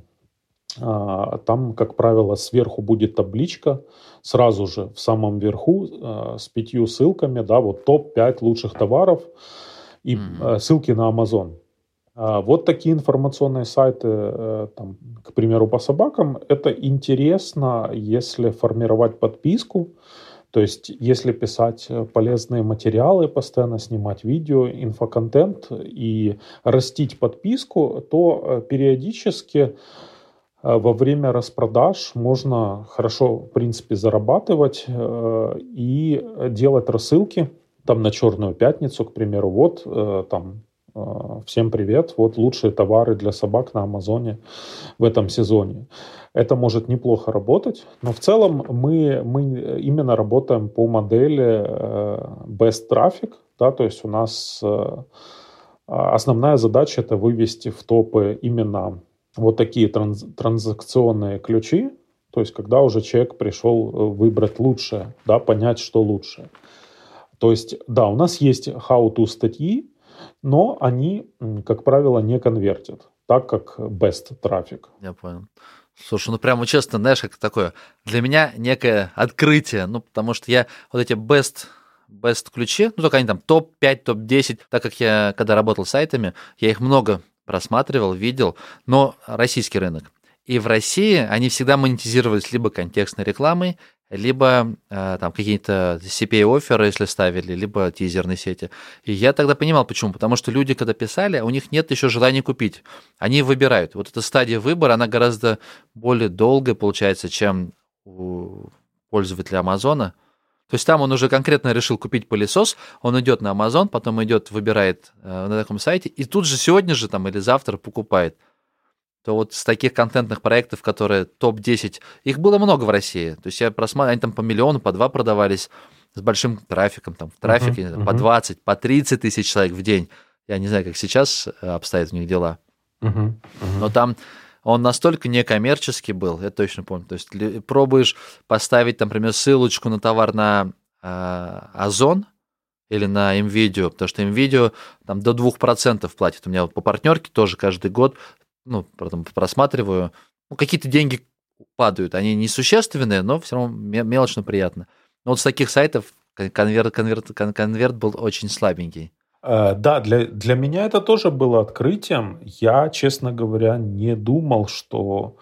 а, там, как правило, сверху будет табличка, сразу же в самом верху а, с пятью ссылками, да, вот топ-5 лучших товаров и mm-hmm. ссылки на Amazon. Вот такие информационные сайты, э, там, к примеру, по собакам, это интересно, если формировать подписку, то есть если писать полезные материалы, постоянно снимать видео, инфоконтент и растить подписку, то э, периодически Э, во время распродаж можно хорошо, в принципе, зарабатывать э, и делать рассылки там на Черную пятницу, к примеру. Вот э, там всем привет, вот лучшие товары для собак на Амазоне в этом сезоне. Это может неплохо работать, но в целом мы, мы именно работаем по модели best traffic, да, то есть у нас основная задача это вывести в топы именно вот такие транз, транзакционные ключи, то есть когда уже человек пришел э, выбрать лучшее, да, понять, что лучше. То есть, да, у нас есть how-to статьи, но они, как правило, не конвертят, так как best трафик.
Я понял. Слушай, ну прямо честно, знаешь, как такое, для меня некое открытие, ну потому что я вот эти best best ключи, ну только они там топ-5, топ-10, так как я, когда работал с сайтами, я их много просматривал, видел, но российский рынок. И в России они всегда монетизировались либо контекстной рекламой, либо э, там какие-то CPA-оферы, если ставили, либо тизерные сети. И я тогда понимал, почему. Потому что люди, когда писали, у них нет еще желания купить. Они выбирают. Вот эта стадия выбора, она гораздо более долгая получается, чем у пользователя Амазона. То есть там он уже конкретно решил купить пылесос, он идет на Amazon, потом идет, выбирает э, на таком сайте, и тут же сегодня же там или завтра покупает. То вот с таких контентных проектов, которые топ-10, их было много в России. То есть я просматривал, они там по миллиону, по два продавались с большим трафиком, там в трафике uh-huh, uh-huh. по 20, по 30 тысяч человек в день. Я не знаю, как сейчас э, обстоят у них дела. Uh-huh, uh-huh. Но там он настолько некоммерческий был, я точно помню. То есть пробуешь поставить, например, ссылочку на товар на э, Озон или на МВидео, потому что МВидео там до 2% платит. У меня вот по партнерке тоже каждый год, ну, потом просматриваю, ну, какие-то деньги падают. Они несущественные, но все равно мелочно приятно. Но вот с таких сайтов конверт, конверт, конверт был очень слабенький.
Э, да, для, для меня это тоже было открытием. Я, честно говоря, не думал, что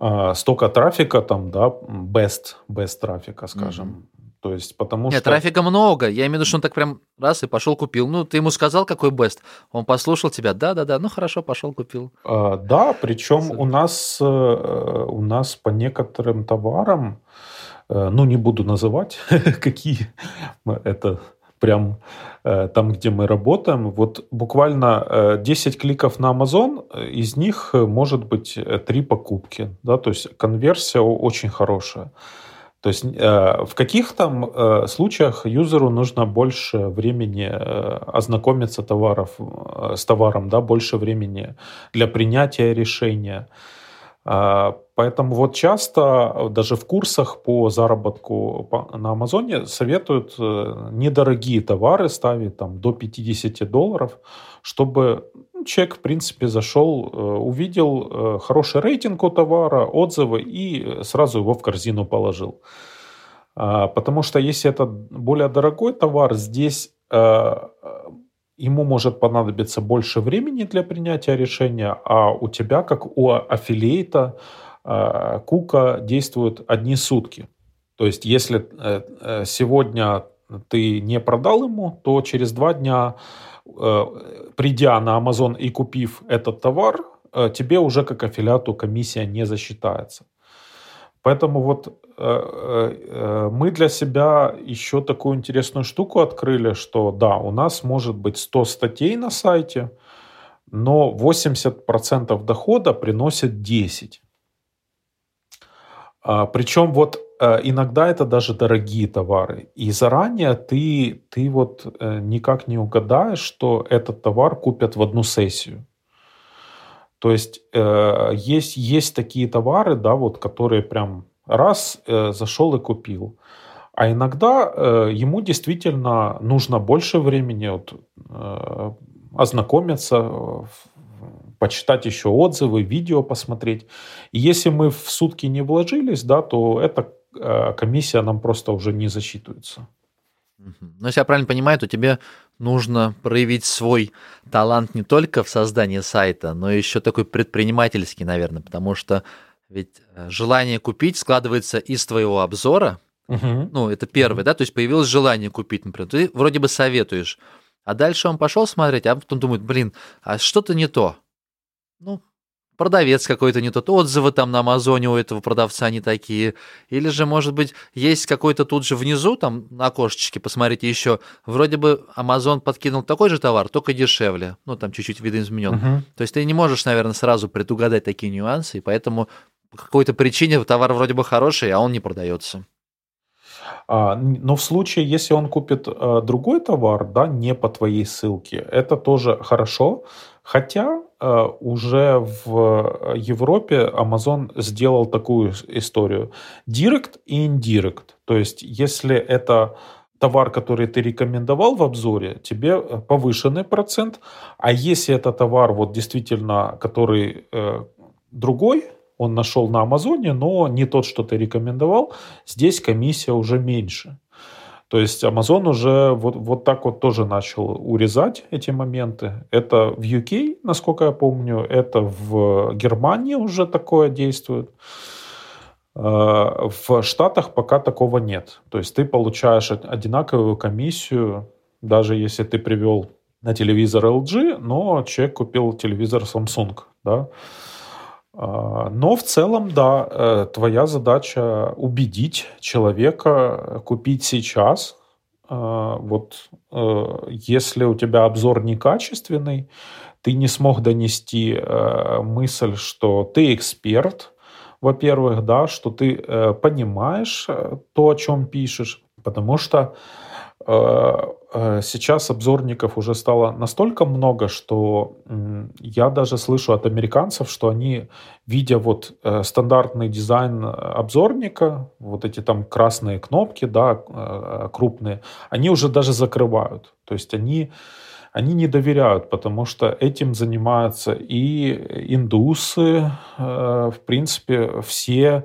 э, столько трафика там, да, best, best трафика, скажем. То есть, потому
Нет,
что...
трафика много. Я имею в виду, что он так прям раз и пошел купил. Ну, ты ему сказал, какой best. Он послушал тебя. Да-да-да, ну хорошо, пошел купил.
А, да, причем у нас, э, у нас по некоторым товарам, ну, не буду называть, какие это прям э, там, где мы работаем. Вот буквально э, 10 кликов на Amazon, э, из них э, может быть 3 э, покупки. Да? То есть конверсия очень хорошая. То есть э, в каких-то э, случаях юзеру нужно больше времени э, ознакомиться товаров, с товаром, да, больше времени для принятия решения. Поэтому вот часто даже в курсах по заработку на Амазоне советуют недорогие товары ставить там до 50 долларов, чтобы человек, в принципе, зашел, э, увидел э, хороший рейтинг у товара, отзывы и сразу его в корзину положил. А, потому что если это более дорогой товар, здесь ему может понадобиться больше времени для принятия решения, а у тебя, как у аффилиейта, э, кука действуют одни сутки. То есть, если э, э, сегодня ты не продал ему, то через два дня, придя на Amazon и купив этот товар, тебе уже как аффилиату комиссия не засчитается. Поэтому вот мы для себя еще такую интересную штуку открыли, что да, у нас может быть 100 статей на сайте, но 80% дохода приносит 10. А, Причем вот э, иногда это даже дорогие товары. И заранее ты, ты вот э, никак не угадаешь, что этот товар купят в одну сессию. То есть э, есть, есть такие товары, да, вот, которые прям раз зашел и купил. А иногда ему действительно нужно больше времени вот, ознакомиться, почитать еще отзывы, видео посмотреть. И если мы в сутки не вложились, да, то эта э, комиссия нам просто уже не засчитывается.
Но если я правильно понимаю, то тебе нужно проявить свой талант не только в создании сайта, но еще такой предпринимательский, наверное, потому что ведь э, желание купить складывается из твоего обзора. Угу. Ну, это первое, да, то есть появилось желание купить, например. Ты вроде бы советуешь, а дальше он пошел смотреть, а потом думает, блин, а что-то не то ну, продавец какой-то не тот, отзывы там на Амазоне у этого продавца не такие. Или же, может быть, есть какой-то тут же внизу, там на окошечке, посмотрите еще, вроде бы Амазон подкинул такой же товар, только дешевле. Ну, там чуть-чуть видоизменен. Uh-huh. То есть ты не можешь, наверное, сразу предугадать такие нюансы, и поэтому по какой-то причине товар вроде бы хороший, а он не продается.
А, но в случае, если он купит а, другой товар, да, не по твоей ссылке, это тоже хорошо. Хотя уже в Европе Amazon сделал такую историю. Direct и indirect. То есть, если это товар, который ты рекомендовал в обзоре, тебе повышенный процент. А если это товар, вот действительно, который э, другой, он нашел на Амазоне, но не тот, что ты рекомендовал, здесь комиссия уже меньше. То есть Amazon уже вот, вот так вот тоже начал урезать эти моменты. Это в UK, насколько я помню, это в Германии уже такое действует. Э, в Штатах пока такого нет. То есть ты получаешь одинаковую комиссию, даже если ты привел на телевизор LG, но человек купил телевизор Samsung. Да? А, но в целом, да, э, твоя задача убедить человека купить сейчас. А, вот э, если у тебя обзор некачественный, ты не смог донести э, мысль, что ты эксперт, во-первых, да, что ты понимаешь то, о чем пишешь, потому что сейчас обзорников уже стало настолько много, что я даже слышу от американцев, что они, видя вот э, стандартный дизайн обзорника, вот эти там красные кнопки, да, э, крупные, они уже даже закрывают. То есть они, они не доверяют, потому что этим занимаются и индусы, в принципе, все Э,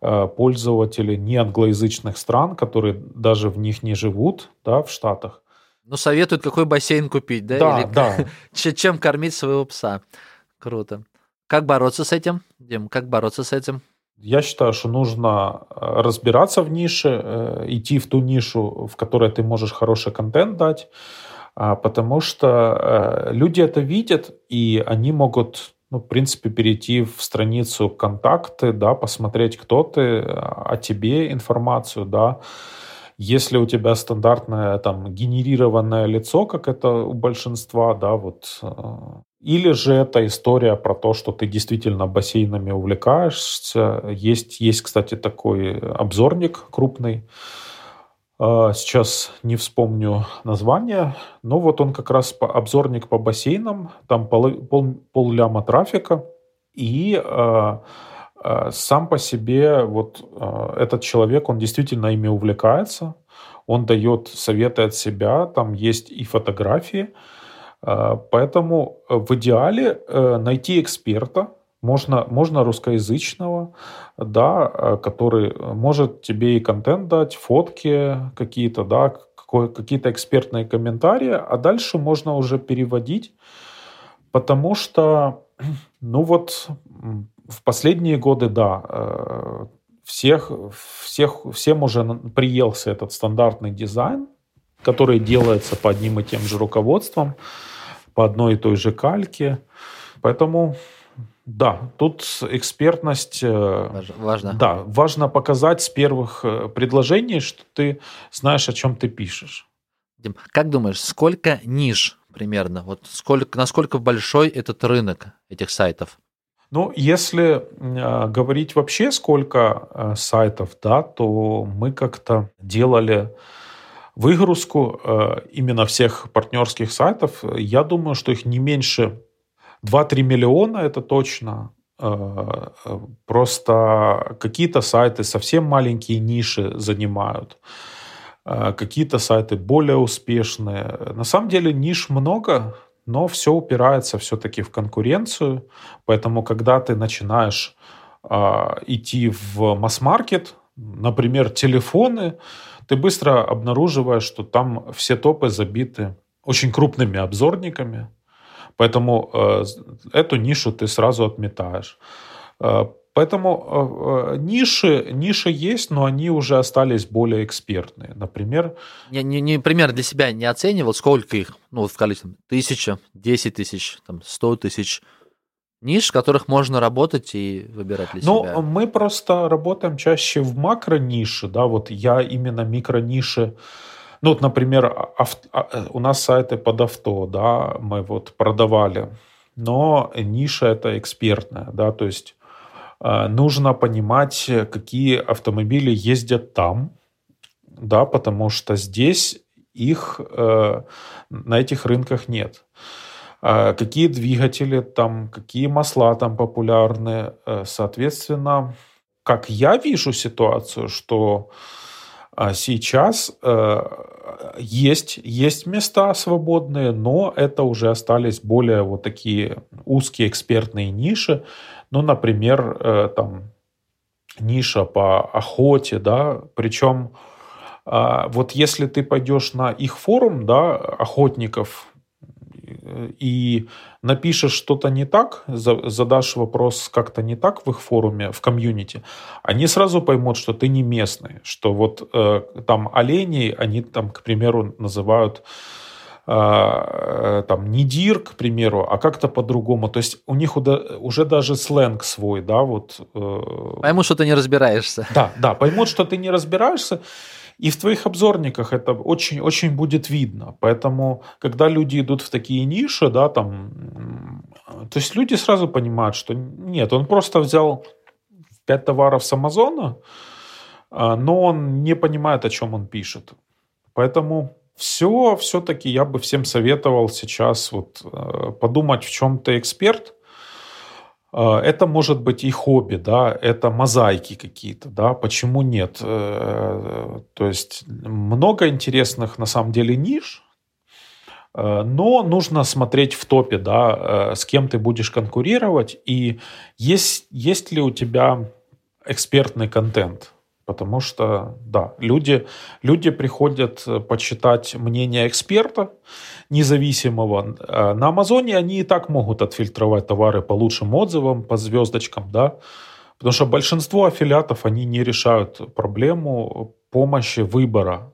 пользователи не англоязычных стран, которые даже в них не живут, да, в Штатах.
Ну, советуют, какой бассейн купить, да?
Да, Или да.
чем кормить своего пса. Круто. Как бороться с этим, Дим? Как бороться с этим?
Я считаю, что нужно э, разбираться в нише, э, идти в ту нишу, в которой ты можешь хороший контент дать, а, потому что люди это видят, и они могут ну, в принципе, перейти в страницу контакты, да, посмотреть, кто ты, о тебе информацию, да. Если у тебя стандартное там генерированное лицо, как это у большинства, да, вот, э, или же это история про то, что ты действительно бассейнами увлекаешься. Есть, есть, кстати, такой обзорник крупный, а, сейчас не вспомню название, но вот он как раз обзорник по бассейнам, там пол, пол, пол трафика, и э, э, сам по себе вот э, этот человек, он действительно ими увлекается, он дает советы от себя, там есть и фотографии, э, поэтому в идеале э, найти эксперта, можно, можно русскоязычного, да, э, который может тебе и контент дать, фотки какие-то, да, какие-то экспертные комментарии, а дальше можно уже переводить, потому что, ну вот, в последние годы, да, э, всех, всех, всем уже приелся этот стандартный дизайн, который делается по одним и тем же руководствам, по одной и той же кальке. Поэтому да, тут экспертность... Э,
важно.
Да, важно показать с первых э, предложений, что ты знаешь, о чем ты пишешь.
Дим, как думаешь, сколько ниш примерно? Вот сколько, насколько большой этот рынок этих сайтов?
Ну, если э, говорить вообще, сколько э, сайтов, да, то мы как-то делали выгрузку э, именно всех партнерских сайтов. Я думаю, что их не меньше 2-3 миллиона, это точно. Э, э, просто какие-то сайты совсем маленькие ниши занимают. Э, какие-то сайты более успешные. На самом деле ниш много, но все упирается все-таки в конкуренцию. Поэтому, когда ты начинаешь идти в масс-маркет, например, телефоны, ты быстро обнаруживаешь, что там все топы забиты очень крупными обзорниками, Поэтому э, эту нишу ты сразу отметаешь. Э, поэтому э, э, ниши, ниши есть, но они уже остались более экспертные. Например...
Не, не, не пример для себя не оценивал, сколько их, ну, в количестве, тысяча, десять тысяч, там, сто тысяч ниш, в которых можно работать и выбирать для
ну,
себя?
Ну, мы просто работаем чаще в макро-нише, да, вот я именно микро-ниши ну, вот, например, авто, а, э, у нас сайты под авто, да, мы вот продавали, но ниша это экспертная, да, то есть э, нужно понимать, какие автомобили ездят там, да, потому что здесь их э, на этих рынках нет. Э, какие двигатели там, какие масла там популярны, соответственно, как я вижу ситуацию, что а сейчас э, есть, есть места свободные, но это уже остались более вот такие узкие экспертные ниши. Ну, например, э, там ниша по охоте, да, причем э, вот если ты пойдешь на их форум, да, охотников, и напишешь что-то не так, задашь вопрос как-то не так в их форуме, в комьюнити, они сразу поймут, что ты не местный, что вот э, там оленей они там, к примеру, называют э, там не дир, к примеру, а как-то по-другому. То есть у них уже даже сленг свой, да, вот.
Э, поймут, что ты не разбираешься.
Да, да, поймут, что ты не разбираешься. И в твоих обзорниках это очень, очень будет видно. Поэтому, когда люди идут в такие ниши, да, там, то есть люди сразу понимают, что нет, он просто взял 5 товаров с Амазона, а, но он не понимает, о чем он пишет. Поэтому все, все-таки я бы всем советовал сейчас вот э, подумать, в чем ты эксперт – это может быть и хобби, да, это мозаики какие-то, да, почему нет? Э, то есть много интересных на самом деле ниш, э, но нужно смотреть в топе, да, э, с кем ты будешь конкурировать и есть, есть ли у тебя экспертный контент. Потому что, да, люди, люди приходят почитать мнение эксперта, независимого. А на Амазоне они и так могут отфильтровать товары по лучшим отзывам, по звездочкам, да, потому что большинство аффилиатов, они не решают проблему помощи выбора.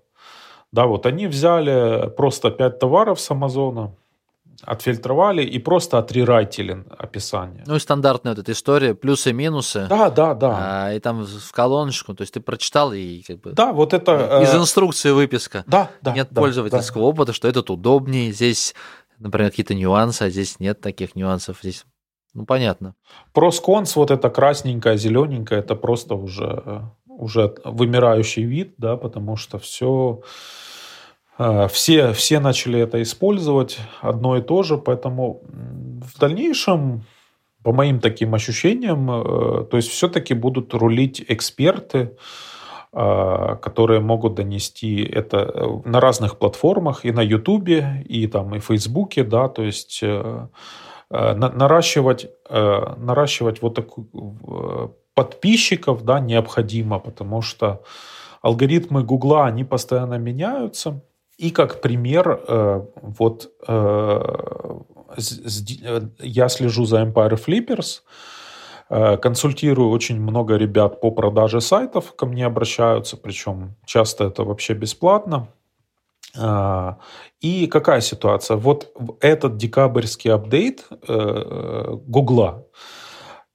Да, вот они взяли просто 5 товаров с Амазона, отфильтровали и просто отрерайтили описание.
Ну и стандартная вот эта история, плюсы и минусы.
Да, да, да.
А, и там в колоночку, то есть ты прочитал и как бы...
Да, вот это...
Из э, инструкции выписка.
Да, да.
Нет
да,
пользовательского да. опыта, что этот удобнее, здесь, например, какие-то нюансы, а здесь нет таких нюансов, здесь ну, понятно.
Просконс, вот это красненькое, зелененькое, это просто уже, э, уже вымирающий вид, да, потому что все все, все начали это использовать одно и то же, поэтому в дальнейшем, по моим таким ощущениям, э, то есть все-таки будут рулить эксперты, а, которые могут донести это э, на разных платформах, и на Ютубе, и там и Фейсбуке, да, то есть э, наращивать, наращивать вот такую подписчиков, да, необходимо, потому что алгоритмы Гугла, они постоянно меняются, И как пример, вот я слежу за Empire Flippers, консультирую очень много ребят по продаже сайтов, ко мне обращаются, причем часто это вообще бесплатно. И какая ситуация? Вот этот декабрьский апдейт э, Гугла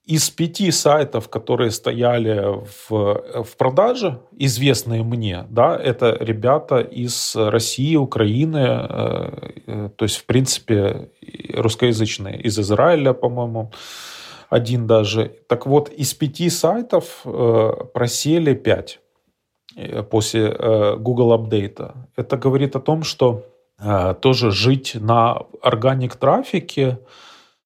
из пяти сайтов, которые стояли в, в продаже, известные мне, да, это ребята из России, Украины, э, э, то есть, в принципе, русскоязычные, из Израиля, по-моему, один даже. Так вот, из пяти сайтов просели пять. Э, после э, Google апдейта. Это говорит о том, что э, тоже жить на органик трафике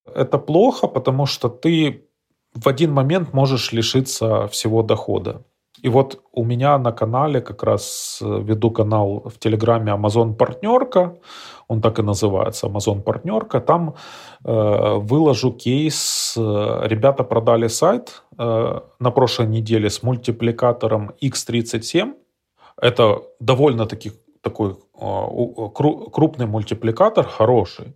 это плохо, потому что ты в один момент можешь лишиться всего дохода. И вот у меня на канале, как раз веду канал в Телеграме Amazon Партнерка, он так и называется, Amazon Партнерка, там э, выложу кейс, ребята продали сайт э, на прошлой неделе с мультипликатором X37, это довольно-таки такой а, крупный мультипликатор, хороший.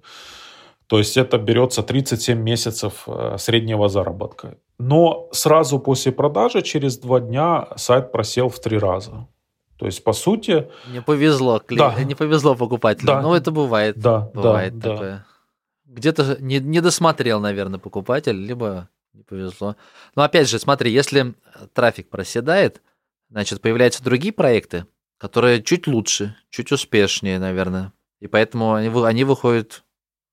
То есть это берется 37 месяцев э, среднего заработка. Но сразу после продажи, через два дня, сайт просел в три раза. То есть, по сути...
Не повезло, кли... да. не повезло покупателю. Да. Ну, это бывает.
Да,
бывает
да,
такое. Да. Где-то не, не досмотрел, наверное, покупатель, либо не повезло. Но опять же, смотри, если трафик проседает, значит, появляются другие проекты, которые чуть лучше, чуть успешнее, наверное. И поэтому они, они выходят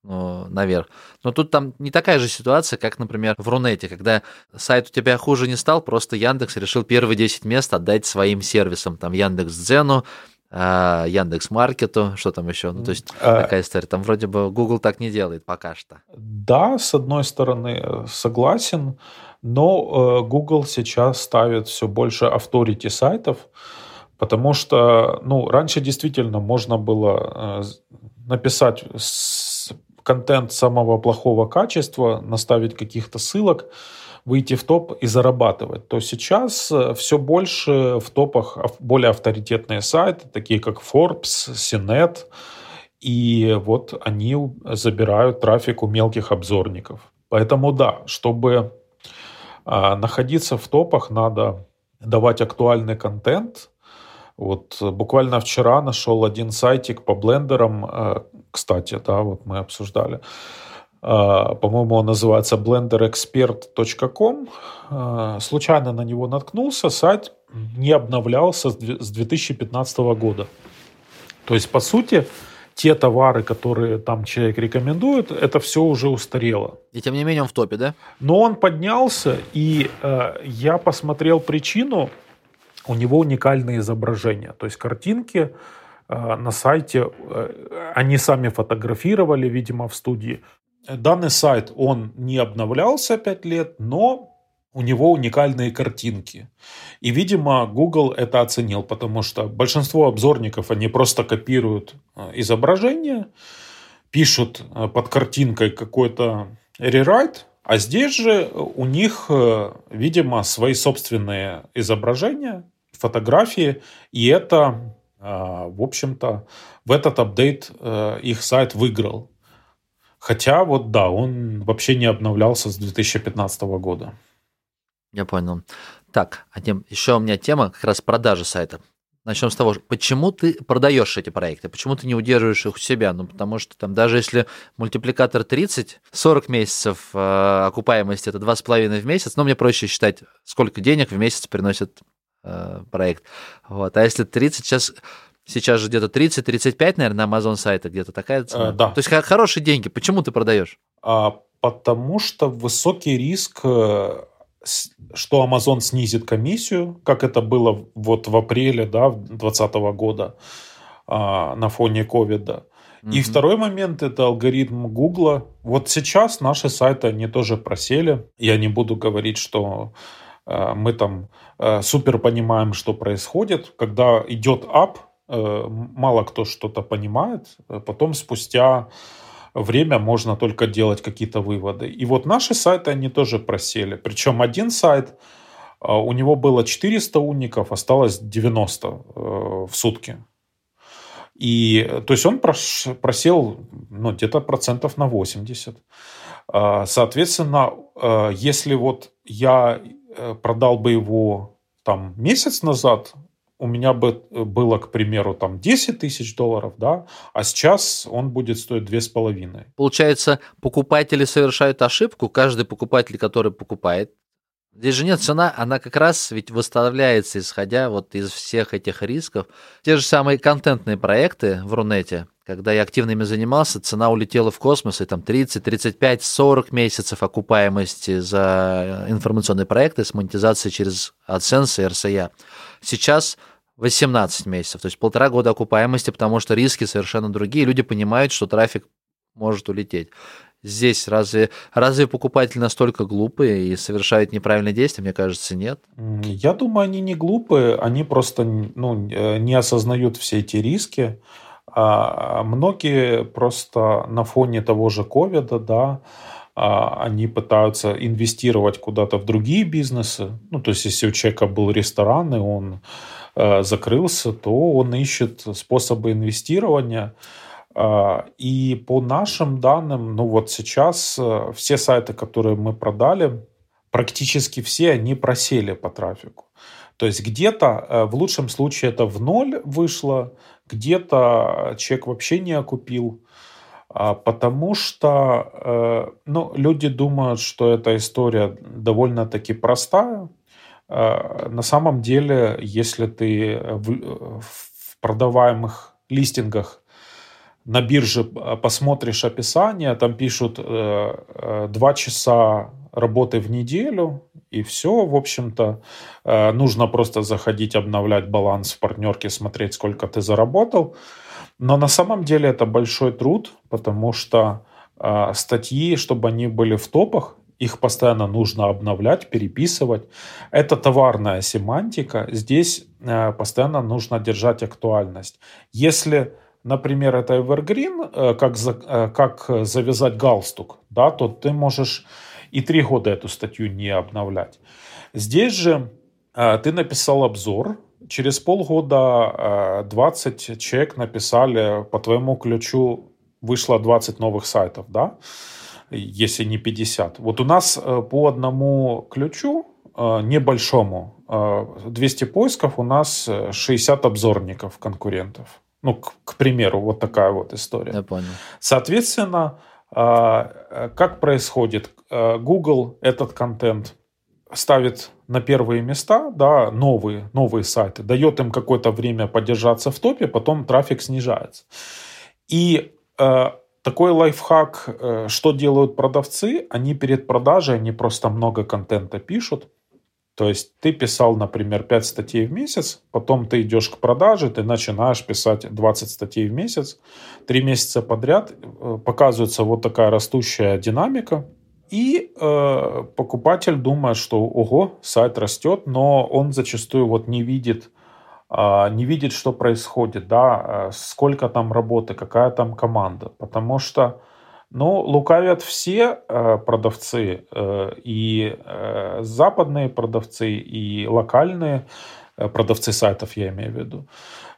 наверх. Но тут там не такая же ситуация, как, например, в Рунете, когда сайт у тебя хуже не стал, просто Яндекс решил первые 10 мест отдать своим сервисам, там Яндекс Дзену, а, Яндекс Маркету, что там еще, ну то есть а, такая история. Там вроде бы Google так не делает пока что.
Да, с одной стороны э, согласен, но э, Google сейчас ставит все больше авторити сайтов, потому что, ну, раньше действительно можно было э, написать контент самого плохого качества, наставить каких-то ссылок, выйти в топ и зарабатывать, то сейчас э, все больше в топах более авторитетные сайты, такие как Forbes, CNET, и вот они забирают трафик у мелких обзорников. Поэтому да, чтобы а находиться в топах надо давать актуальный контент. Вот буквально вчера нашел один сайтик по блендерам, э, кстати, да, вот мы обсуждали. Э, по-моему, он называется blenderexpert.com. Э, случайно на него наткнулся. Сайт не обновлялся с 2015 года. То есть, по сути, те товары, которые там человек рекомендует, это все уже устарело.
И тем не менее он в топе, да?
Но он поднялся, и э, я посмотрел причину. У него уникальные изображения, то есть картинки э, на сайте, э, они сами фотографировали, видимо, в студии. Данный сайт, он не обновлялся 5 лет, но у него уникальные картинки. И, видимо, Google это оценил, потому что большинство обзорников, они просто копируют э, изображение, пишут под картинкой какой-то рерайт, а здесь же у них, видимо, свои собственные изображения, фотографии, и это, в общем-то, в этот апдейт их сайт выиграл. Хотя вот да, он вообще не обновлялся с 2015 года.
Я понял. Так, Адем, еще у меня тема как раз продажи сайта. Начнем с того, почему ты продаешь эти проекты, почему ты не удерживаешь их у себя? Ну, потому что там даже если мультипликатор 30, 40 месяцев э, окупаемости это 2,5 в месяц, ну, мне проще считать, сколько денег в месяц приносит э, проект. Вот. А если 30, сейчас, сейчас же где-то 30-35, наверное, на Amazon сайта где-то такая цена. Э,
да.
То есть хорошие деньги. Почему ты продаешь?
А, потому что высокий риск э, что Amazon снизит комиссию, как это было вот в апреле да, 2020 года а, на фоне ковида. И второй момент это алгоритм Гугла. Вот сейчас наши сайты они тоже просели. Я не буду говорить, что э, мы там э, супер понимаем, что происходит. Когда идет ап, э, мало кто что-то понимает. Потом спустя время можно только делать какие-то выводы. И вот наши сайты, они тоже просели. Причем один сайт, у него было 400 уников, осталось 90 э, в сутки. И, то есть он просел ну, где-то процентов на 80. А, соответственно, если вот я э, продал бы его там месяц назад, у меня бы было, к примеру, там 10 тысяч долларов, да, а сейчас он будет стоить 2,5.
Получается, покупатели совершают ошибку, каждый покупатель, который покупает, Здесь же нет цена, она как раз ведь выставляется, исходя вот из всех этих рисков. Те же самые контентные проекты в Рунете, когда я активно ими занимался, цена улетела в космос, и там 30, 35, 40 месяцев окупаемости за информационные проекты с монетизацией через AdSense и RSA. Сейчас 18 месяцев, то есть полтора года окупаемости, потому что риски совершенно другие, люди понимают, что трафик может улететь здесь разве, разве покупатели настолько глупые и совершают неправильные действия? Мне кажется, нет.
Я думаю, они не глупые, они просто ну, э, не осознают все эти риски. А многие просто на фоне того же ковида, да, а, они пытаются инвестировать куда-то в другие бизнесы. Ну, то есть, если у человека был ресторан, и он э, закрылся, то он ищет способы инвестирования. А, и по нашим данным, ну вот сейчас э, все сайты, которые мы продали, практически все они просели по трафику. То есть где-то, э, в лучшем случае, это в ноль вышло, где-то человек вообще не окупил, а, потому что э, ну, люди думают, что эта история довольно-таки простая. На самом деле, если ты в продаваемых листингах на бирже а, посмотришь описание, там пишут э, э, два часа работы в неделю, и все, в общем-то. Э, нужно просто заходить, обновлять баланс в партнерке, смотреть, сколько ты заработал. Но на самом деле это большой труд, потому что э, статьи, чтобы они были в топах, их постоянно нужно обновлять, переписывать. Это товарная семантика. Здесь э, постоянно нужно держать актуальность. Если например, это evergreen, как, как завязать галстук, да, то ты можешь и три года эту статью не обновлять. Здесь же э, ты написал обзор, через полгода 20 человек написали по твоему ключу вышло 20 новых сайтов, да, если не 50. Вот у нас по одному ключу небольшому 200 поисков, у нас 60 обзорников конкурентов. Ну, к, к примеру, вот такая вот история.
Я понял.
Соответственно, как происходит? А, Google этот контент ставит на первые места, да, новые, новые сайты, дает им какое-то время поддержаться в топе, потом трафик снижается. И э, такой лайфхак, э, что делают продавцы, они перед продажей, они просто много контента пишут, то есть ты писал, например, 5 статей в месяц, потом ты идешь к продаже, ты начинаешь писать 20 статей в месяц, 3 месяца подряд э, показывается вот такая растущая динамика, и э, покупатель думает, что ого, сайт растет, но он зачастую вот не видит, э, не видит, что происходит, да, э, сколько там работы, какая там команда, потому что ну, лукавят все э, продавцы, э, и э, западные продавцы, и локальные э, продавцы сайтов, я имею в виду,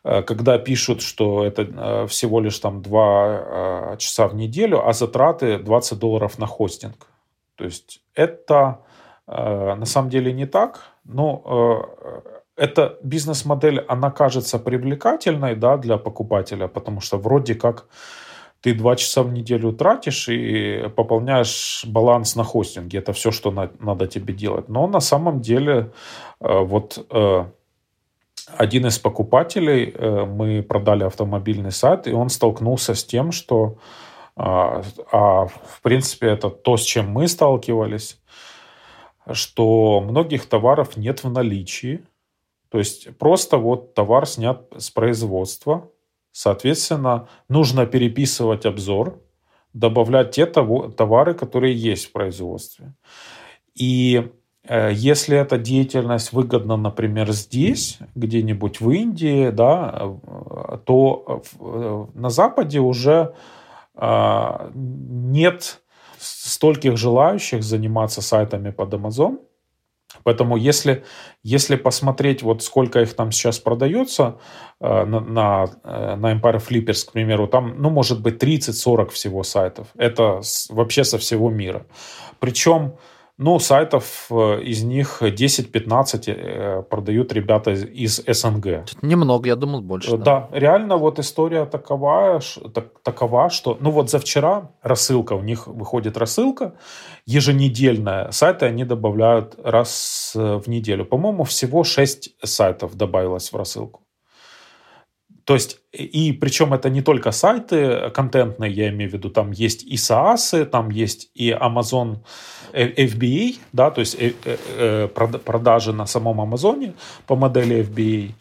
э, когда пишут, что это э, всего лишь там 2 э, часа в неделю, а затраты 20 долларов на хостинг. То есть это э, на самом деле не так, но э, эта бизнес-модель, она кажется привлекательной да, для покупателя, потому что вроде как ты два часа в неделю тратишь и пополняешь баланс на хостинге. Это все, что на, надо тебе делать. Но на самом деле э, вот э, один из покупателей, э, мы продали автомобильный сайт, и он столкнулся с тем, что, а, а в принципе это то, с чем мы сталкивались, что многих товаров нет в наличии. То есть просто вот товар снят с производства, Соответственно, нужно переписывать обзор, добавлять те товары, которые есть в производстве. И э, если эта деятельность выгодна, например, здесь, где-нибудь в Индии, да, э, то э, на Западе уже нет стольких желающих заниматься сайтами под Amazon. Поэтому если, если посмотреть, вот сколько их там сейчас продается э, на, на, э, на Empire Flippers, к примеру, там, ну, может быть, 30-40 всего сайтов. Это с, вообще со всего мира. Причем ну, сайтов э, из них 10-15 э, продают ребята из СНГ.
Немного, я думал, больше.
Да, да реально вот история такова, так, такова, что... Ну вот за вчера рассылка, у них выходит рассылка еженедельная. Сайты они добавляют раз э, в неделю. По-моему, всего 6 сайтов добавилось в рассылку. То есть, и причем это не только сайты контентные, я имею в виду, там есть и SaaS, там есть и Amazon FBA, да, то есть э, э, э, продажи на самом Амазоне по модели FBA.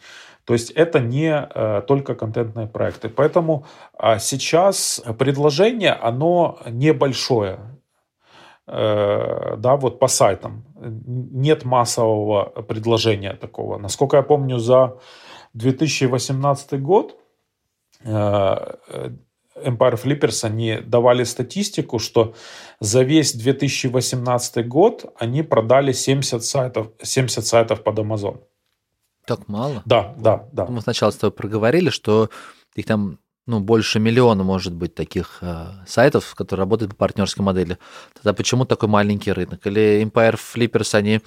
То есть это не только контентные проекты. Поэтому а, сейчас предложение, оно небольшое. Да, вот по сайтам. Нет массового предложения такого. Насколько я помню, за 2018 год Empire Flippers, они давали статистику, что за весь 2018 год они продали 70 сайтов, 70 сайтов под Amazon.
Так мало?
Да, да, да.
Мы сначала с тобой проговорили, что их там ну, больше миллиона, может быть, таких э, сайтов, которые работают по партнерской модели. Тогда почему такой маленький рынок? Или Empire Flippers, они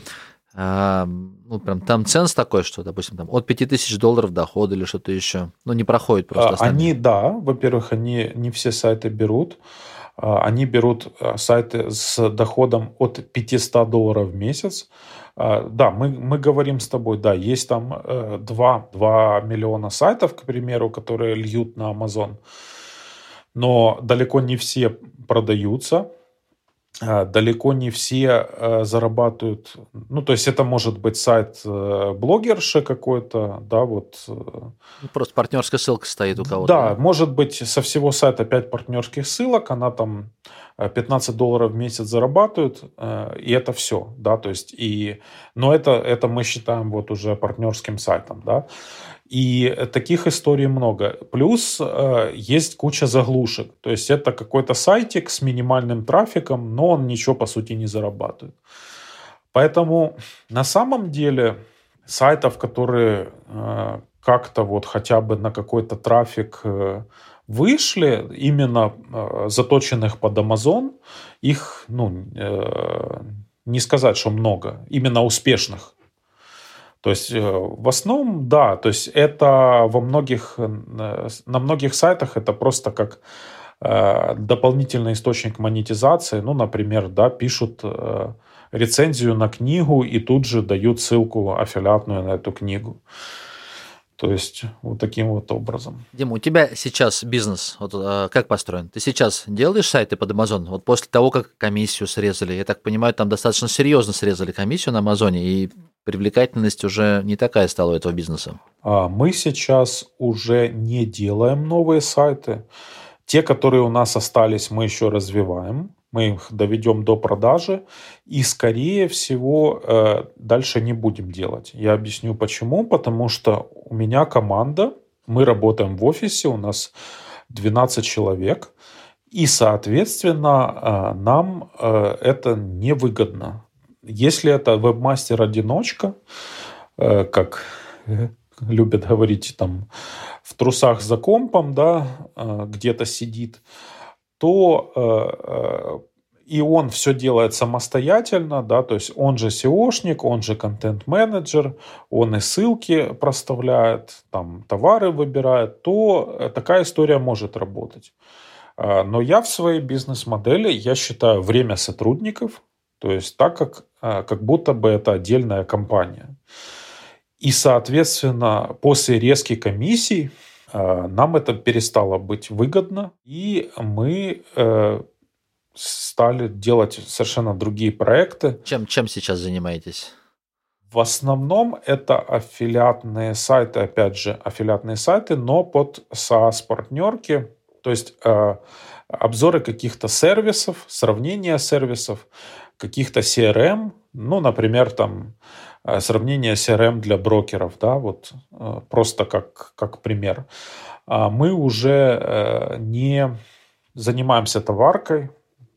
ну, прям там ценс такой, что, допустим, там от 5000 долларов дохода или что-то еще, ну, не проходит просто.
А, они, да, во-первых, они не все сайты берут. А, они берут сайты с доходом от 500 долларов в месяц. Да, мы, мы говорим с тобой, да, есть там 2, э, 2 миллиона сайтов, к примеру, которые льют на Amazon, но далеко не все продаются. А, далеко не все э, зарабатывают. Ну, то есть это может быть сайт э, блогерши какой-то, да, вот. Э.
Ну, просто партнерская ссылка стоит у кого-то.
Да, может быть со всего сайта 5 партнерских ссылок, она там 15 долларов в месяц зарабатывает, и это все, да, то есть и, но это, это мы считаем вот уже партнерским сайтом, да. И таких историй много. Плюс э, есть куча заглушек. То есть это какой-то сайтик с минимальным трафиком, но он ничего по сути не зарабатывает. Поэтому на самом деле сайтов, которые э, как-то вот хотя бы на какой-то трафик э, вышли, именно э, заточенных под Amazon, их, ну, э, не сказать, что много, именно успешных. То есть э, в основном, да, то есть это во многих, э, на многих сайтах это просто как э, дополнительный источник монетизации. Ну, например, да, пишут рецензию на книгу и тут же дают ссылку аффилиатную на эту книгу. То есть вот таким вот образом.
Дима, у тебя сейчас бизнес вот, как построен? Ты сейчас делаешь сайты под Amazon? Вот после того, как комиссию срезали, я так понимаю, там достаточно серьезно срезали комиссию на Амазоне, и привлекательность уже не такая стала у этого бизнеса?
А, мы сейчас уже не делаем новые сайты. Те, которые у нас остались, мы еще развиваем. Мы их доведем до продажи. И, скорее всего, э, дальше не будем делать. Я объясню почему. Потому что у меня команда. Мы работаем в офисе. У нас 12 человек. И, соответственно, э, нам э, это невыгодно. Если это вебмастер-одиночка, как любят говорить там в трусах за компом, да, где-то сидит, то э, и он все делает самостоятельно, да, то есть он же SEOшник, он же контент-менеджер, он и ссылки проставляет, там товары выбирает, то такая история может работать. Но я в своей бизнес-модели, я считаю время сотрудников, то есть так как, как будто бы это отдельная компания. И, соответственно, после резких комиссий нам это перестало быть выгодно, и мы э, стали делать совершенно другие проекты.
Чем, чем сейчас занимаетесь?
В основном это аффилиатные сайты, опять же, аффилиатные сайты, но под SaaS-партнерки, то есть э, обзоры каких-то сервисов, сравнение сервисов, каких-то CRM, ну, например, там сравнение CRM для брокеров, да, вот э, просто как, как пример. А мы уже э, не занимаемся товаркой,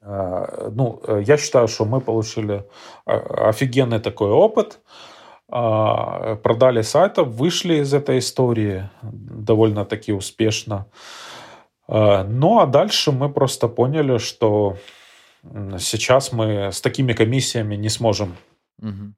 Ну, я считаю, что мы получили офигенный такой опыт, продали сайтов, вышли из этой истории довольно-таки успешно. Ну, а дальше мы просто поняли, что сейчас мы с такими комиссиями не сможем
Угу.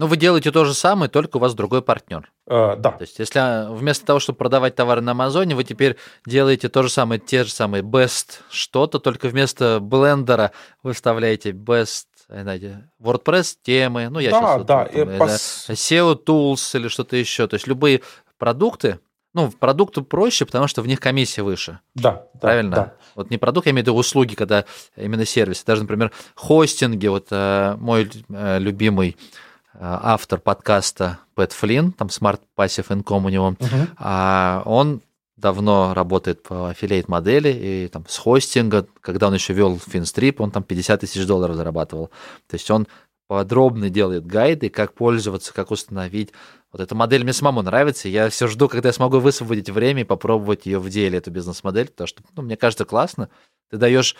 Ну, вы делаете то же самое, только у вас другой партнер.
Э, да.
То есть, если а, вместо того, чтобы продавать товары на Амазоне, вы теперь делаете то же самое, те же самые best что-то, только вместо блендера вы вставляете best знаете, WordPress темы, ну, я
да,
сейчас
да,
вот, там, пос... SEO tools или что-то еще. То есть, любые продукты, ну, продукты проще, потому что в них комиссия выше.
Да,
правильно.
Да.
Вот не продукт, я имею в виду услуги, когда именно сервисы. Даже, например, хостинги. Вот э, мой э, любимый автор подкаста Пэт Флинн, там Smart Passive Income у него, а он давно работает по аффилейт модели и там с хостинга, когда он еще вел Финстрип, он там 50 тысяч долларов зарабатывал. То есть он подробно делает гайды, как пользоваться, как установить. Вот эта модель мне самому нравится. Я все жду, когда я смогу высвободить время и попробовать ее в деле, эту бизнес-модель, потому что, ну, мне кажется, классно. Ты даешь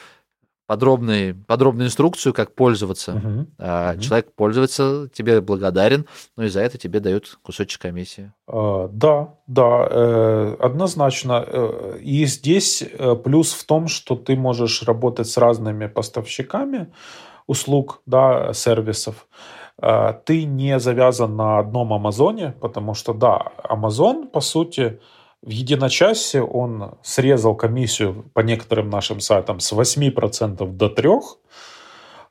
подробный, подробную инструкцию, как пользоваться.
Мгм.
А
Мгм.
Человек пользуется, тебе благодарен, но и за это тебе дают кусочек комиссии.
Э, Да, да, э, однозначно. Э, И здесь э, плюс в том, что ты можешь работать с разными поставщиками услуг, да, сервисов. Э, Ты не завязан на одном Амазоне, потому что, да, Амазон, по сути, в единочасье он срезал комиссию по некоторым нашим сайтам с 8% до 3%.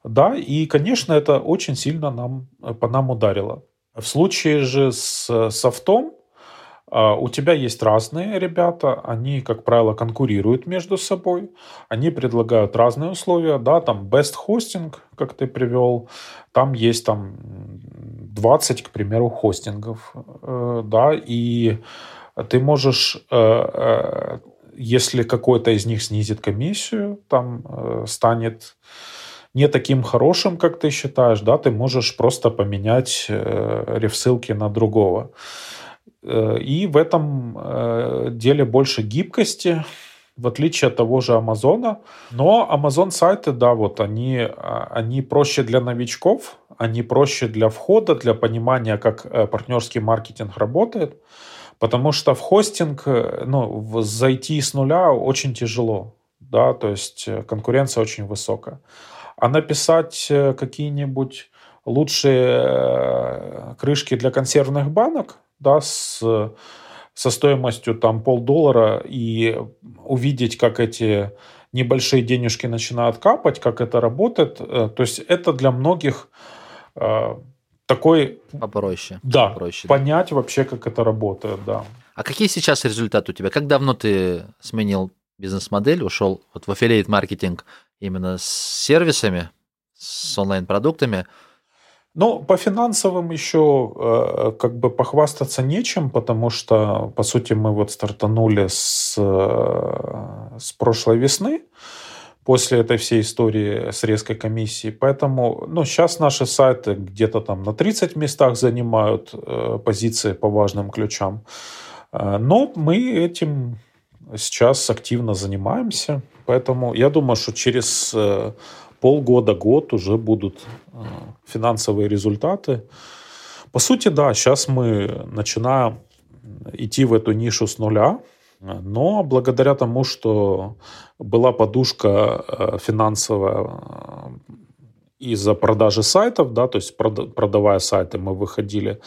Да, и, конечно, это очень сильно нам, э, по нам ударило. В случае же с э, софтом а, у тебя есть разные ребята, они, как правило, конкурируют между собой, они предлагают разные условия, да, там best hosting, как ты привел, там есть там м, 20, к примеру, хостингов, э, да, и ты можешь, э, э, если какой-то из них снизит комиссию, там э, станет не таким хорошим, как ты считаешь, да, ты можешь просто поменять рефсылки на другого. И в этом деле больше гибкости, в отличие от того же Амазона. Но Amazon сайты, да, вот они, а, они проще для новичков, они проще для входа, для понимания, как партнерский маркетинг работает. Потому что в хостинг, э, ну, зайти с нуля очень тяжело, да, то есть э, конкуренция очень высокая. А написать э, какие-нибудь лучшие крышки для консервных банок, да, с, со стоимостью там полдоллара и увидеть, как эти небольшие денежки начинают капать, как это работает. То есть это для многих такой,
Попроще.
да,
Проще, да.
понять вообще, как это работает, да.
А какие сейчас результаты у тебя? Как давно ты сменил бизнес-модель, ушел вот в аффилейт маркетинг именно с сервисами, с онлайн-продуктами?
Ну, по финансовым еще э, как бы похвастаться нечем, потому что, по сути, мы вот стартанули с, э, с прошлой весны, после этой всей истории с резкой комиссией. Поэтому, ну, сейчас наши сайты где-то там на 30 местах занимают э, позиции по важным ключам. Э, но мы этим сейчас активно занимаемся. Поэтому я думаю, что через э, полгода-год уже будут э, финансовые результаты. По сути, да, сейчас мы начинаем идти в эту нишу с нуля, но благодаря тому, что была подушка э, финансовая э, из-за продажи сайтов, да, то есть прода- продавая сайты, мы выходили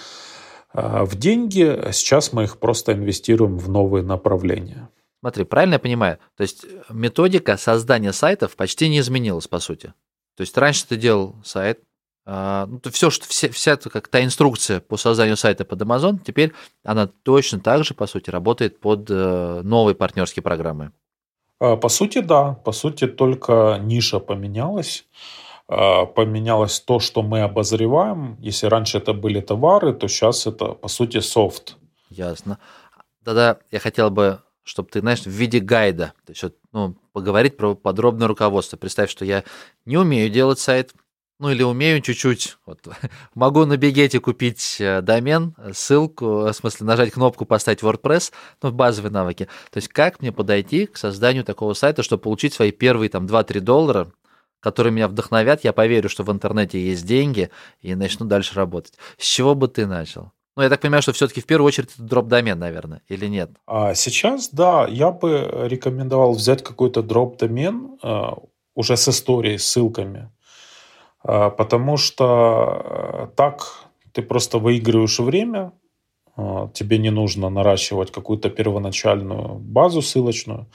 э, в деньги, сейчас мы их просто инвестируем в новые направления.
Смотри, правильно я понимаю? То есть методика создания сайтов почти не изменилась, по сути. То есть раньше ты делал сайт, ну, все, что, вся эта, как та инструкция по созданию сайта под Amazon, теперь она точно так же, по сути, работает под новые партнерские программы.
А, По сути, да. По сути, только ниша поменялась. А, Поменялось то, что мы обозреваем. Если раньше это были товары, то сейчас это, по сути, софт.
Ясно. Тогда я хотел бы, чтобы ты, знаешь, в виде гайда, то есть, ну, поговорить про подробное руководство. Представь, что я не умею делать сайт, ну или умею чуть-чуть. Вот, могу на Бегете купить э, домен, ссылку, в смысле нажать кнопку «Поставить WordPress», ну, базовые навыки. То есть как мне подойти к созданию такого сайта, чтобы получить свои первые там 2-3 доллара, которые меня вдохновят, я поверю, что в интернете есть деньги и начну дальше работать. С чего бы ты начал? Ну, я так понимаю, что все-таки в первую очередь это дроп-домен, наверное, или нет?
А сейчас, да, я бы рекомендовал взять какой-то дроп-домен а, уже с историей, ссылками. А, потому что а, так ты просто выигрываешь время, а, тебе не нужно наращивать какую-то первоначальную базу ссылочную.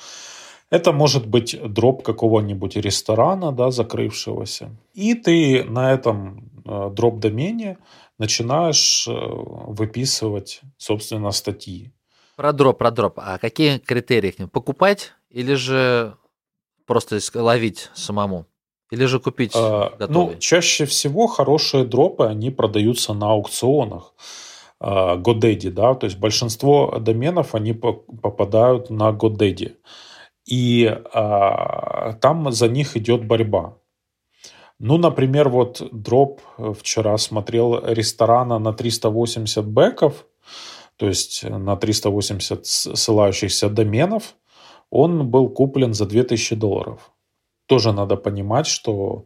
Это может быть дроп какого-нибудь ресторана, да, закрывшегося. И ты на этом э, дроп-домене начинаешь э, выписывать, собственно, статьи.
Про дроп, про дроп. А какие критерии к ним? Покупать или же просто ловить самому? Или же купить а,
готовый? Ну, чаще всего хорошие дропы, они продаются на аукционах. А, GoDaddy, да, то есть большинство доменов, они попадают на GoDaddy. И а, там за них идет борьба. Ну, например, вот дроп вчера смотрел ресторана на 380 бэков, то есть на 380 ссылающихся доменов, он был куплен за 2000 долларов. Тоже надо понимать, что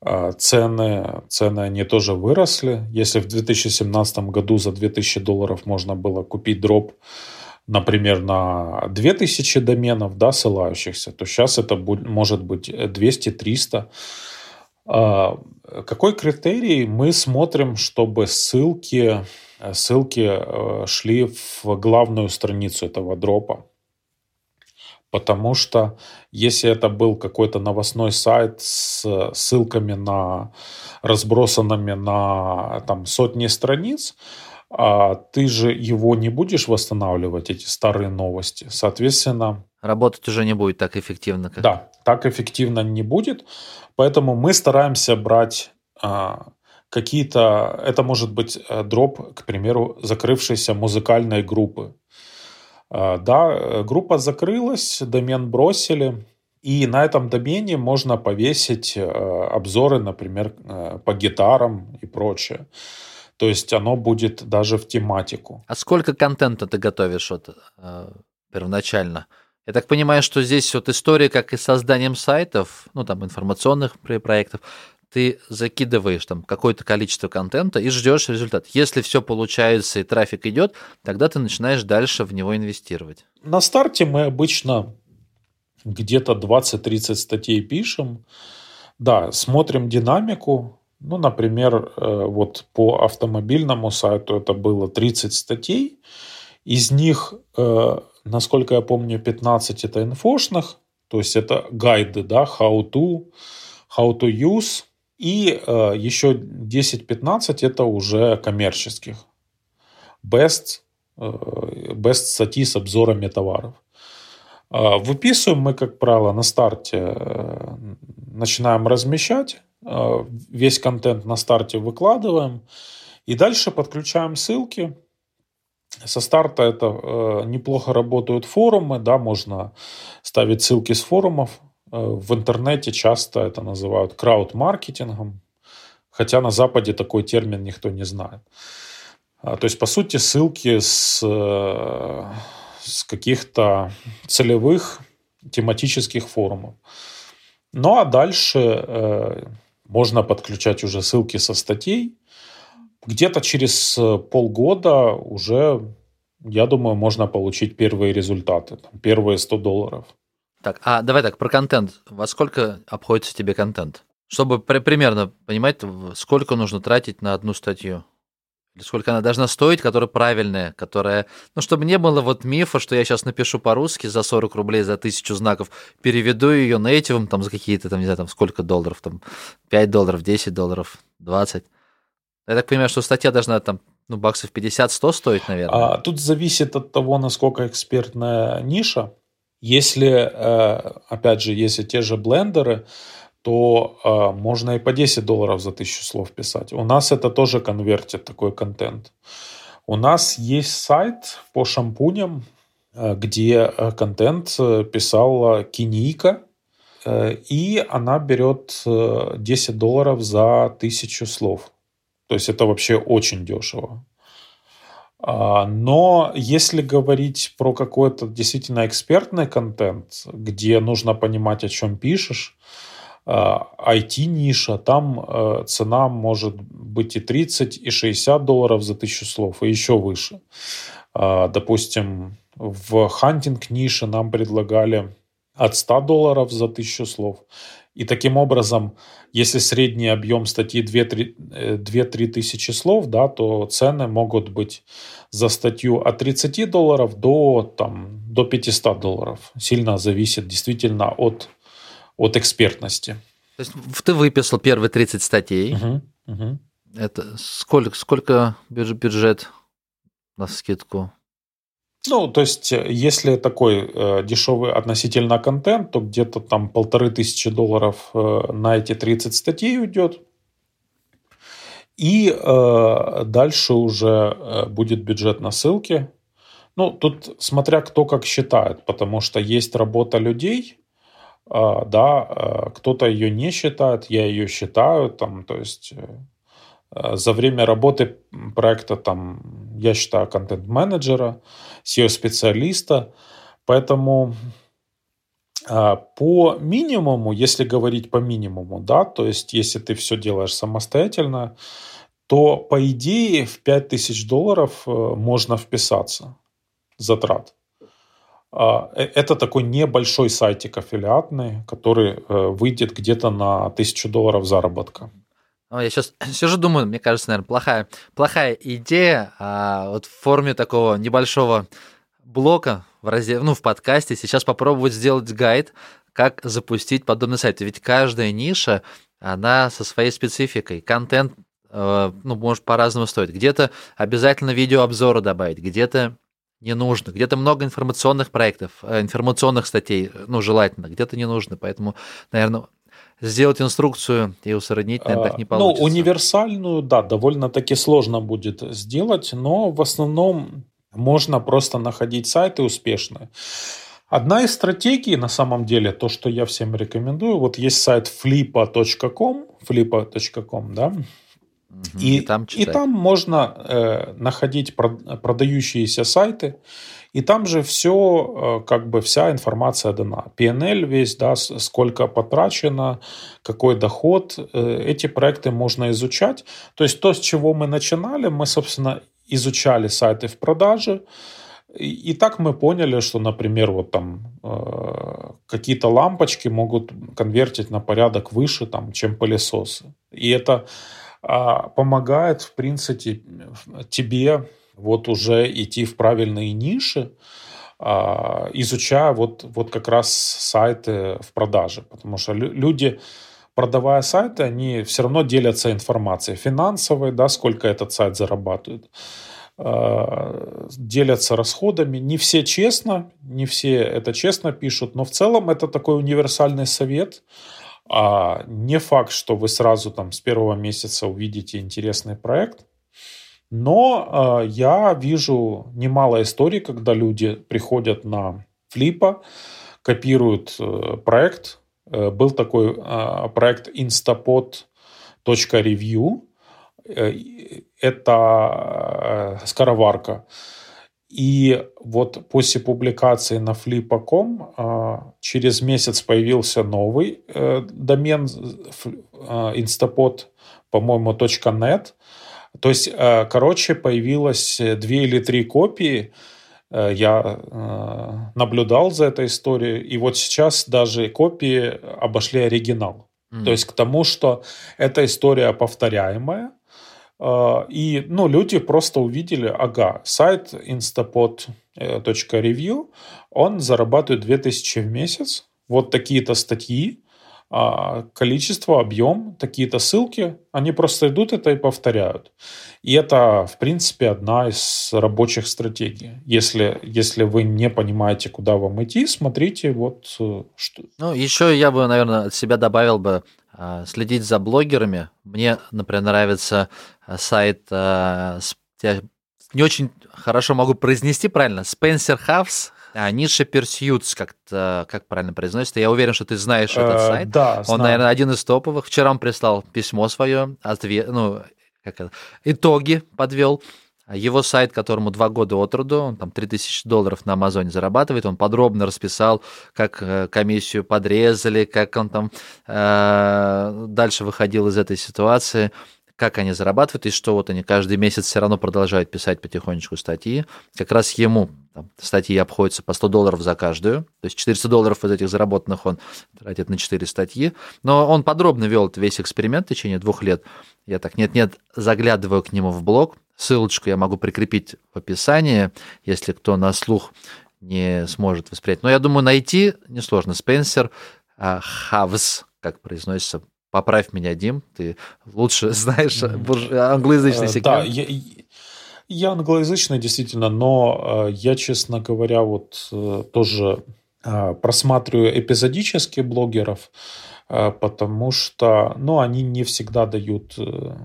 а, цены, цены они тоже выросли. Если в 2017 году за 2000 долларов можно было купить дроп, например, на 2000 доменов, да, ссылающихся, то сейчас это будет, может быть 200-300. А, какой критерий? Мы смотрим, чтобы ссылки, ссылки э, шли в главную страницу этого дропа. Потому что если это был какой-то новостной сайт с ссылками на разбросанными на там, сотни страниц, а ты же его не будешь восстанавливать, эти старые новости. Соответственно...
Работать уже не будет так эффективно.
Как... Да, так эффективно не будет. Поэтому мы стараемся брать а, какие-то... Это может быть э, дроп, к примеру, закрывшейся музыкальной группы. А, да, группа закрылась, домен бросили, и на этом домене можно повесить э, обзоры, например, э, по гитарам и прочее. То есть оно будет даже в тематику.
А сколько контента ты готовишь вот, э, первоначально? Я так понимаю, что здесь вот история, как и созданием сайтов, ну там информационных проектов, ты закидываешь там какое-то количество контента и ждешь результат. Если все получается и трафик идет, тогда ты начинаешь дальше в него инвестировать.
На старте мы обычно где-то 20-30 статей пишем. Да, смотрим динамику. Ну, например, э, вот по автомобильному сайту это было 30 статей. Из них, э, насколько я помню, 15 это инфошных, то есть это гайды, да, how to, how to use, и э, еще 10-15 это уже коммерческих. Best, э, best статьи с обзорами товаров. Э, выписываем мы, как правило, на старте, э, начинаем размещать, э, весь контент на старте выкладываем, и дальше подключаем ссылки. Со старта это э, неплохо работают форумы, да, можно ставить ссылки с форумов, в интернете часто это называют крауд-маркетингом, хотя на Западе такой термин никто не знает. А, то есть, по сути, ссылки с, э, с каких-то целевых тематических форумов. Ну а дальше э, можно подключать уже ссылки со статей. Где-то через полгода уже, я думаю, можно получить первые результаты, там, первые 100 долларов.
Так, а давай так, про контент. Во сколько обходится тебе контент? Чтобы при, примерно понимать, сколько нужно тратить на одну статью. Или сколько она должна стоить, которая правильная, которая... Ну, чтобы не было вот мифа, что я сейчас напишу по-русски за 40 рублей, за тысячу знаков, переведу ее на этим там за какие-то, там, не знаю, там сколько долларов, там 5 долларов, 10 долларов, 20. Я так понимаю, что статья должна там ну, баксов 50-100 стоить, наверное.
А, тут зависит от того, насколько экспертная ниша. Если, э, опять же, если те же блендеры, то э, можно и по 10 долларов за тысячу слов писать. У нас это тоже конвертит такой контент. У нас есть сайт по шампуням, э, где контент писала Киника, и она берет 10 долларов за тысячу слов. То есть это вообще очень дешево. А, но если говорить про какой-то действительно экспертный контент, где нужно понимать, о чем пишешь, IT-ниша, там цена может быть и 30, и 60 долларов за тысячу слов, и еще выше. Допустим, в хантинг-нише нам предлагали от 100 долларов за тысячу слов. И таким образом, если средний объем статьи 2-3 э, тысячи слов, да, то цены могут быть за статью от 30 долларов до, там, до 500 долларов. Сильно зависит действительно от, от экспертности.
То есть ты выписал первые 30 статей.
Угу, угу.
Это сколько, сколько бюджет на скидку?
Ну, то есть, э, если такой э, дешевый относительно контент, то где-то там полторы тысячи долларов э, на эти 30 статей уйдет. И э, дальше уже э, будет бюджет на ссылки. Ну, тут смотря кто как считает, потому что есть работа людей, э, да, э, кто-то ее не считает, я ее считаю, там, то есть э, за время работы проекта, там, я считаю контент-менеджера, SEO-специалиста. Поэтому а, по минимуму, если говорить по минимуму, да, то есть если ты все делаешь самостоятельно, то по идее в 5000 долларов э, можно вписаться затрат. Э, это такой небольшой сайтик аффилиатный, который э, выйдет где-то на 1000 долларов заработка.
Я сейчас сижу, думаю, мне кажется, наверное, плохая, плохая идея а, вот в форме такого небольшого блока в разделе, ну, в подкасте сейчас попробовать сделать гайд, как запустить подобный сайт. Ведь каждая ниша, она со своей спецификой. Контент, э, ну, может по-разному стоить. Где-то обязательно видеообзоры добавить, где-то не нужно. Где-то много информационных проектов, э, информационных статей, ну, желательно, где-то не нужно. Поэтому, наверное, сделать инструкцию и усреднить, наверное, так не а, ну, получится.
Ну, универсальную, да, довольно-таки сложно будет сделать, но в основном можно просто находить сайты успешные. Одна из стратегий, на самом деле, то, что я всем рекомендую, вот есть сайт flipa.com, flipa.com, да, и, и, там, и там можно э, находить продающиеся сайты, и там же все, э, как бы вся информация дана. PNL весь, да, сколько потрачено, какой доход. Э, эти проекты можно изучать. То есть то, с чего мы начинали, мы, собственно, изучали сайты в продаже. И, так мы поняли, что, например, вот там э, какие-то лампочки могут конвертить на порядок выше, там, чем пылесосы. И это э, помогает, в принципе, тебе вот уже идти в правильные ниши, э, изучая вот, вот как раз сайты в продаже. Потому что люди продавая сайты, они все равно делятся информацией финансовой, да, сколько этот сайт зарабатывает, э, делятся расходами. Не все честно, не все это честно пишут, но в целом это такой универсальный совет. А не факт, что вы сразу там с первого месяца увидите интересный проект. Но э, я вижу немало историй, когда люди приходят на флипа, копируют э, проект, Э, был такой а, проект instapod.review. Э, это э, скороварка. И вот после публикации на flip.com а, через месяц появился новый домен instapod, по-моему, .net. То есть, короче, появилось две или три копии – Э, я э, наблюдал за этой историей, и вот сейчас даже копии обошли оригинал. Mm. То есть к тому, что эта история повторяемая, э, и ну, люди просто увидели, ага, сайт instapod.review, он зарабатывает 2000 в месяц, вот такие-то статьи, количество, объем, такие-то ссылки, они просто идут это и повторяют. И это, в принципе, одна из рабочих стратегий. Если, если вы не понимаете, куда вам идти, смотрите вот э, что.
Ну, еще я бы, наверное, от себя добавил бы а, следить за блогерами. Мне, например, нравится а, сайт, не очень хорошо могу произнести правильно, Spencer House, а, Ниша Pursuits, как, как правильно произносится. Я уверен, что ты знаешь этот э, сайт.
Да,
он, наверное, один из топовых. Вчера он прислал письмо свое, ответ, ну, как это, итоги подвел. его сайт, которому два года от роду, он там 3000 долларов на Амазоне зарабатывает, он подробно расписал, как э, комиссию подрезали, как он там э, дальше выходил из этой ситуации, как они зарабатывают, и что вот они каждый месяц все равно продолжают писать потихонечку статьи. Как раз ему там, статьи обходятся по 100 долларов за каждую, то есть 400 долларов из этих заработанных он тратит на 4 статьи. Но он подробно вел весь эксперимент в течение двух лет. Я так нет-нет заглядываю к нему в блог, Ссылочку я могу прикрепить в описании, если кто на слух не сможет воспринять. Но я думаю, найти несложно. Спенсер а, Хавс, как произносится. Поправь меня, Дим, ты лучше знаешь англоязычный секрет.
Да, я, я англоязычный, действительно, но я, честно говоря, вот э, тоже а, просматриваю эпизодически блогеров, а, потому что, ну, они не всегда дают э,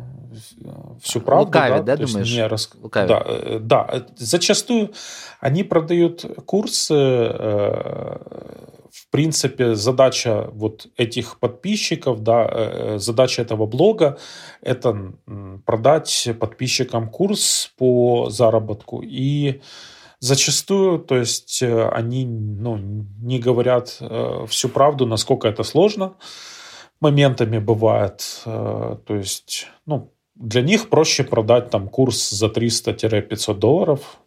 всю правду.
Лукавит, да, да думаешь? Не рас...
Лукавит. Да, э, да, зачастую они продают курсы, э, в принципе, задача вот этих подписчиков, да, задача этого блога – это продать подписчикам курс по заработку и Зачастую, то есть э, они ну, не говорят э, всю правду, насколько это сложно. Моментами бывает, э, то есть, ну, для них проще продать там курс за 300-500 долларов,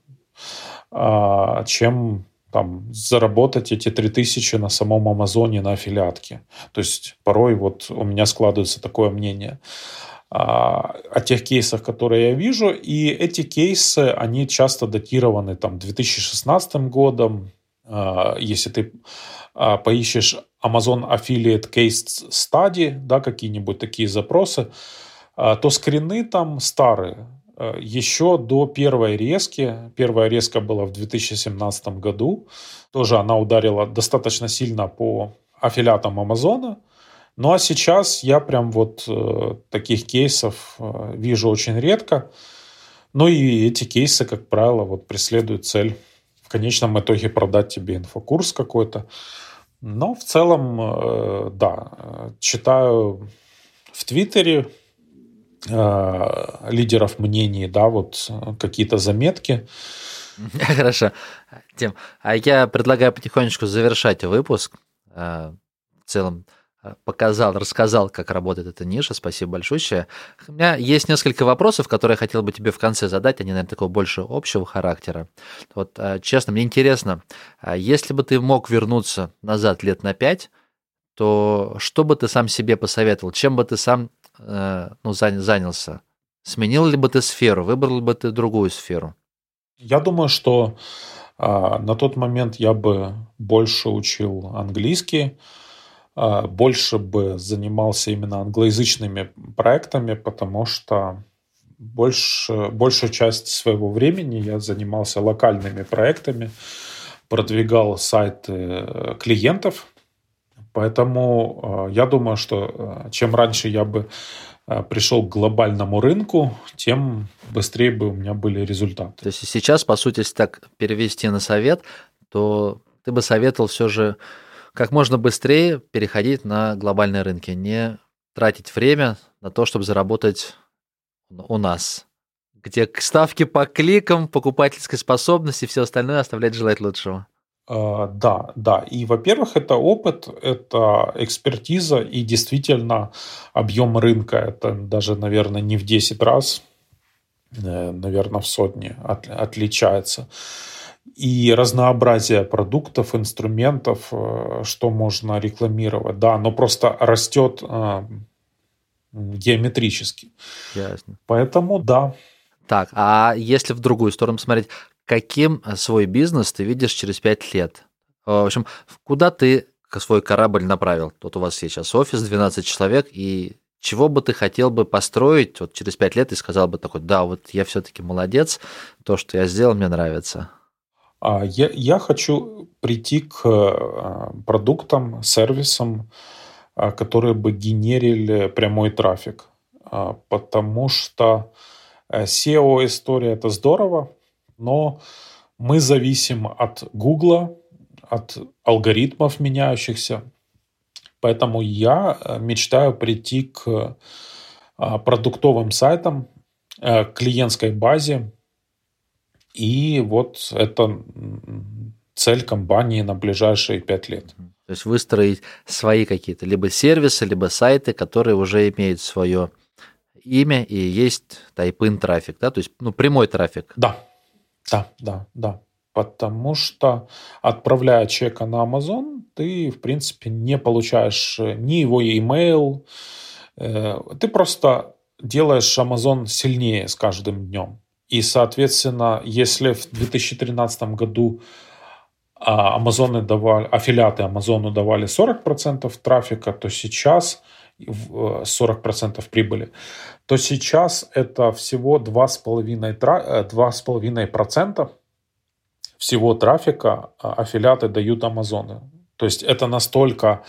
э, чем там заработать эти 3000 на самом Амазоне на аффилиатке. То есть порой вот у меня складывается такое мнение о тех кейсах, которые я вижу. И эти кейсы, они часто датированы там 2016 годом. А, если ты а, поищешь Amazon Affiliate Case Study, да, какие-нибудь такие запросы, а, то скрины там старые. Еще до первой резки, первая резка была в 2017 году, тоже она ударила достаточно сильно по аффилиатам Амазона – ну а сейчас я прям вот э, таких кейсов э, вижу очень редко. Ну и эти кейсы, как правило, вот преследуют цель в конечном итоге продать тебе инфокурс какой-то. Но в целом, э, да, читаю в Твиттере э, лидеров мнений, да, вот какие-то заметки.
Хорошо. Тем, а я предлагаю потихонечку завершать выпуск. Э, в целом, Э, показал, рассказал, как работает эта ниша. Спасибо большое. У меня есть несколько вопросов, которые я хотел бы тебе в конце задать. Они, наверное, такого больше общего характера. Вот, э, честно, мне интересно, если бы ты мог вернуться назад лет на пять, то что бы ты сам себе посоветовал? Чем бы ты сам ну, занялся? Сменил ли бы ты сферу? Выбрал бы ты другую сферу?
Я думаю, что а, на тот момент я бы больше учил английский, а, больше бы занимался именно англоязычными проектами, потому что больше, большую часть своего времени я занимался локальными проектами, продвигал сайты э, клиентов. Поэтому э, я думаю, что э, чем раньше я бы пришел к глобальному рынку, тем быстрее бы у меня были результаты.
То есть сейчас, по сути, если так перевести на совет, то ты бы советовал все же как можно быстрее переходить на глобальные рынки, не тратить время на то, чтобы заработать у нас, где ставки по кликам, покупательской способности, все остальное оставлять желать лучшего.
Uh, да, да. И, во-первых, это опыт, это экспертиза и действительно объем рынка. Это даже, наверное, не в 10 раз, э, наверное, в сотни от, отличается и разнообразие продуктов, инструментов, э, что можно рекламировать. Да, но просто растет э, геометрически.
Ясно.
Поэтому да.
Так, а если в другую сторону смотреть, каким свой бизнес ты видишь через пять лет? В общем, куда ты свой корабль направил? Тут у вас сейчас офис, 12 человек, и чего бы ты хотел бы построить вот через пять лет и сказал бы такой, да, вот я все-таки молодец, то, что я сделал, мне нравится.
А я, я хочу прийти к э, продуктам, сервисам, э, которые бы генерили прямой трафик. Потому что э, SEO-история – это здорово, но мы зависим от Гугла, от алгоритмов меняющихся. Поэтому я мечтаю прийти к продуктовым сайтам, клиентской базе, И вот это цель компании на ближайшие пять лет.
То есть выстроить свои какие-то либо сервисы, либо сайты, которые уже имеют свое имя и есть тайпын трафик, да, то есть ну, прямой трафик.
Да, да, да, да. Потому что, отправляя чека на Amazon, ты, в принципе, не получаешь э, ни его email, э, ты просто делаешь Amazon сильнее с каждым днем. И, соответственно, если в 2013 году а, Амазоны давали, аффилиаты Амазону давали 40% трафика, то сейчас 40% э, прибыли, то сейчас это всего 2,5%, всего трафика а, аффилиаты дают Амазоны. То есть это настолько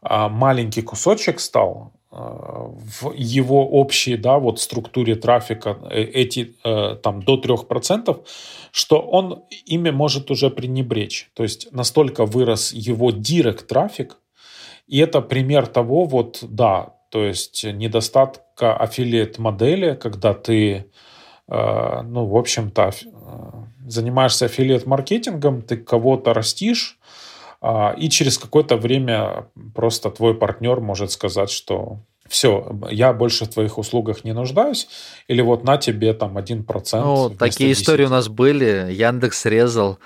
маленький кусочек стал в его общей да, вот структуре трафика э, эти э, там до 3%, что он ими может уже пренебречь. То есть настолько вырос его директ трафик, и это пример того, вот да, то есть недостатка аффилиат модели, когда ты, э, ну, в общем-то, занимаешься аффилиат-маркетингом, ты кого-то растишь, а, и через какое-то время просто твой партнер может сказать, что все, я больше в твоих услугах не нуждаюсь, или вот на тебе там один процент.
Ну, такие 10. истории у нас были. Яндекс резал.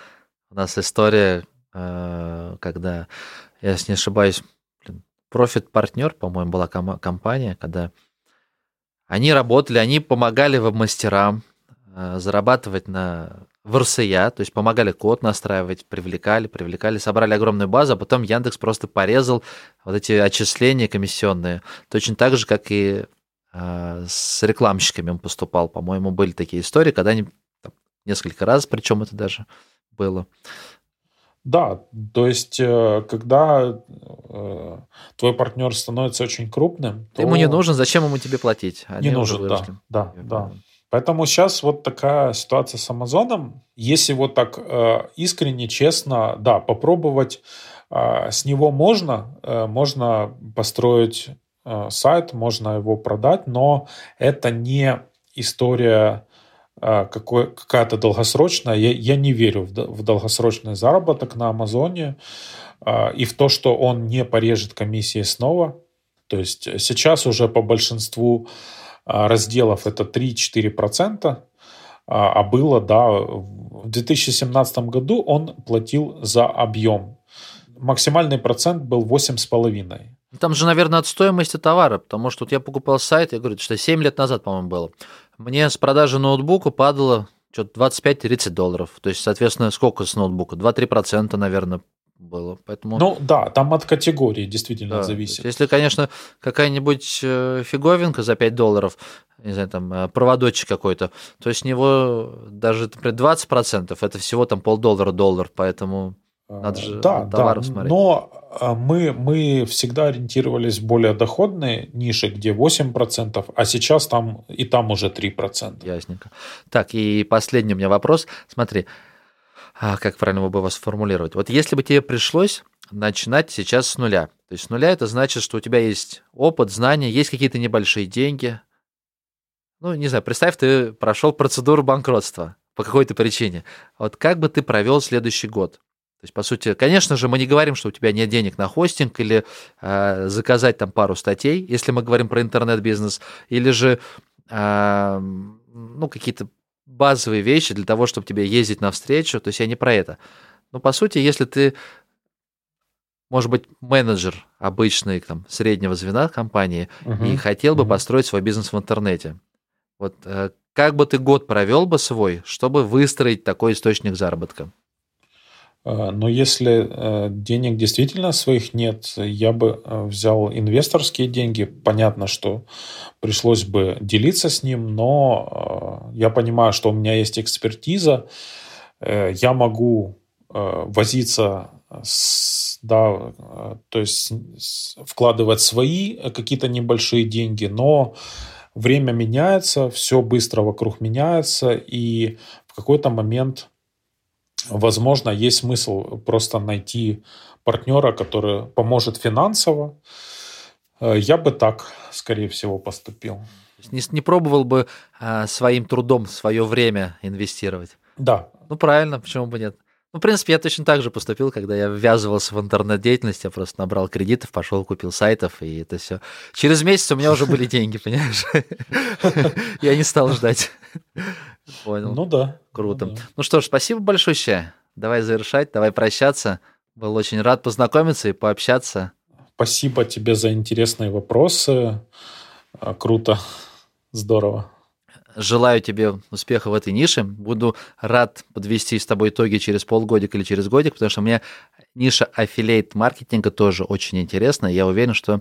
У нас история, э, когда, я если не ошибаюсь, профит-партнер, по-моему, была компания, когда они работали, они помогали веб-мастерам э, зарабатывать на в РСЯ, то есть помогали код настраивать, привлекали, привлекали, собрали огромную базу, а потом Яндекс просто порезал вот эти отчисления комиссионные, точно так же, как и э, с рекламщиками он поступал. По-моему, были такие истории, когда они там, несколько раз, причем это даже было.
Да, то есть, э, когда э, твой партнер становится очень крупным,
то... ему не нужен, зачем ему тебе платить?
Они не нужен, да, да, да. Поэтому сейчас вот такая ситуация с Амазоном. Если вот так э, искренне, честно, да, попробовать э, с него можно, э, можно построить э, сайт, можно его продать, но это не история какая-то долгосрочная. Я, я не верю в, в долгосрочный заработок на Амазоне э, и в то, что он не порежет комиссии снова. То есть сейчас уже по большинству а, разделов это 3-4%, а, а было, да, в 2017 году он платил за объем. Максимальный процент был 8,5%.
Там же, наверное, от стоимости товара, потому что вот я покупал сайт, я говорю, что 7 лет назад, по-моему, было. Мне с продажи ноутбука падало что-то 25-30 долларов. То есть, соответственно, сколько с ноутбука? 2-3%, наверное, было. Поэтому...
Ну да, там от категории действительно да, зависит.
Если, конечно, какая-нибудь э, фиговинка за 5 долларов, не знаю, там э, проводочек какой-то, то с него даже, например, 20% это всего там полдоллара доллар, поэтому надо же
да, товар да, смотреть. Но а, мы, мы всегда ориентировались в более доходные ниши, где 8%, а сейчас там и там уже 3%.
Ясненько. Так, и последний у меня вопрос. Смотри, а как правильно бы вас сформулировать? Вот если бы тебе пришлось начинать сейчас с нуля, то есть с нуля это значит, что у тебя есть опыт, знания, есть какие-то небольшие деньги. Ну, не знаю, представь, ты прошел процедуру банкротства по какой-то причине. Вот как бы ты провел следующий год? То есть, по сути, конечно же, мы не говорим, что у тебя нет денег на хостинг или э, заказать там пару статей, если мы говорим про интернет-бизнес, или же э, ну, какие-то базовые вещи для того, чтобы тебе ездить навстречу. То есть я не про это. Но по сути, если ты, может быть, менеджер обычный, там, среднего звена компании uh-huh. и хотел бы uh-huh. построить свой бизнес в интернете, вот э, как бы ты год провел бы свой, чтобы выстроить такой источник заработка?
Э, но если э, денег действительно своих нет, я бы э, взял инвесторские деньги. Понятно, что пришлось бы делиться с ним, но я понимаю, что у меня есть экспертиза. Я могу возиться с, да, то есть вкладывать свои какие-то небольшие деньги, но время меняется, все быстро вокруг меняется, и в какой-то момент возможно, есть смысл просто найти партнера, который поможет финансово. Э, я бы так, скорее всего, поступил.
Не, не пробовал бы а, своим трудом свое время инвестировать?
Да.
Ну, правильно, почему бы нет? Ну, в принципе, я точно так же поступил, когда я ввязывался в интернет-деятельность, я просто набрал кредитов, пошел, купил сайтов, и это все. Через месяц у меня уже были деньги, понимаешь? Я не стал ждать. Понял.
Ну да.
Круто.
Ну.
Ну что ж, спасибо большое. Давай завершать, давай прощаться. Был очень рад познакомиться и пообщаться.
Спасибо тебе за интересные вопросы. Круто. Здорово.
Желаю тебе успеха в этой нише. Буду рад подвести с тобой итоги через полгодика или через годик, потому что мне ниша аффилейт маркетинга тоже очень интересна. Я уверен, что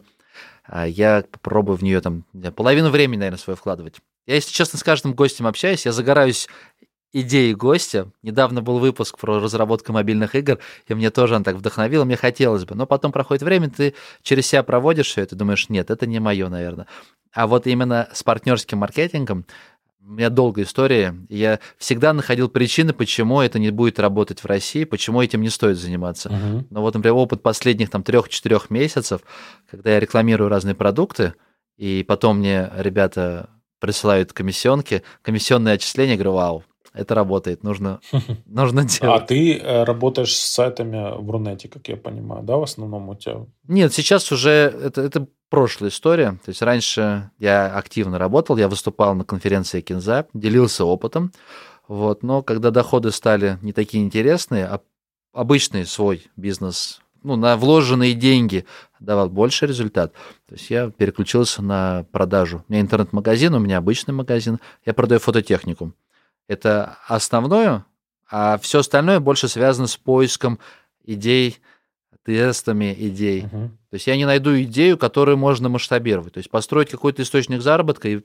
а, я попробую в нее там половину времени, наверное, свое вкладывать. Я, если честно, с каждым гостем общаюсь, я загораюсь идеей гостя. Недавно был выпуск про разработку мобильных игр, и мне тоже он так вдохновил, мне хотелось бы. Но потом проходит время, ты через себя проводишь все это, думаешь, нет, это не мое, наверное. А вот именно с партнерским маркетингом у меня долгая история. Я всегда находил причины, почему это не будет работать в России, почему этим не стоит заниматься.
Мгм.
Но вот, например, опыт последних там трех-четырех месяцев, когда я рекламирую разные продукты, и потом мне ребята присылают комиссионки, комиссионные отчисления, говорю, вау, это работает, нужно, нужно
А
делать.
ты э, работаешь с сайтами в Рунете, как я понимаю, да, в основном у тебя?
Нет, сейчас уже это, это прошлая история. То есть раньше я активно работал, я выступал на конференции Кинза, делился опытом. Вот, но когда доходы стали не такие интересные, а обычный свой бизнес, ну, на вложенные деньги давал больше результат. То есть я переключился на продажу. У меня интернет-магазин, у меня обычный магазин. Я продаю фототехнику. Это основное, а все остальное больше связано с поиском идей, тестами идей.
Мгм.
То есть я не найду идею, которую можно масштабировать. То есть построить какой-то источник заработка и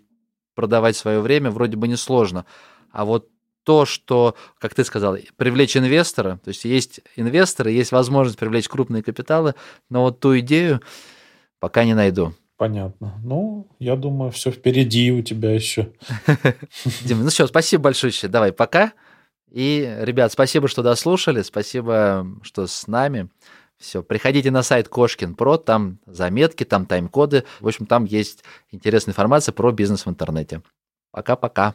продавать свое время вроде бы несложно. А вот то, что, как ты сказал, привлечь инвестора, то есть есть инвесторы, есть возможность привлечь крупные капиталы, но вот ту идею пока не найду.
Понятно. Ну, я думаю, все впереди у тебя еще.
Дима, ну все, спасибо большое. Давай, пока. И, ребят, спасибо, что дослушали, спасибо, что с нами. Все, приходите на сайт Кошкин Про, там заметки, там тайм-коды. В общем, там есть интересная информация про бизнес в интернете. Пока-пока.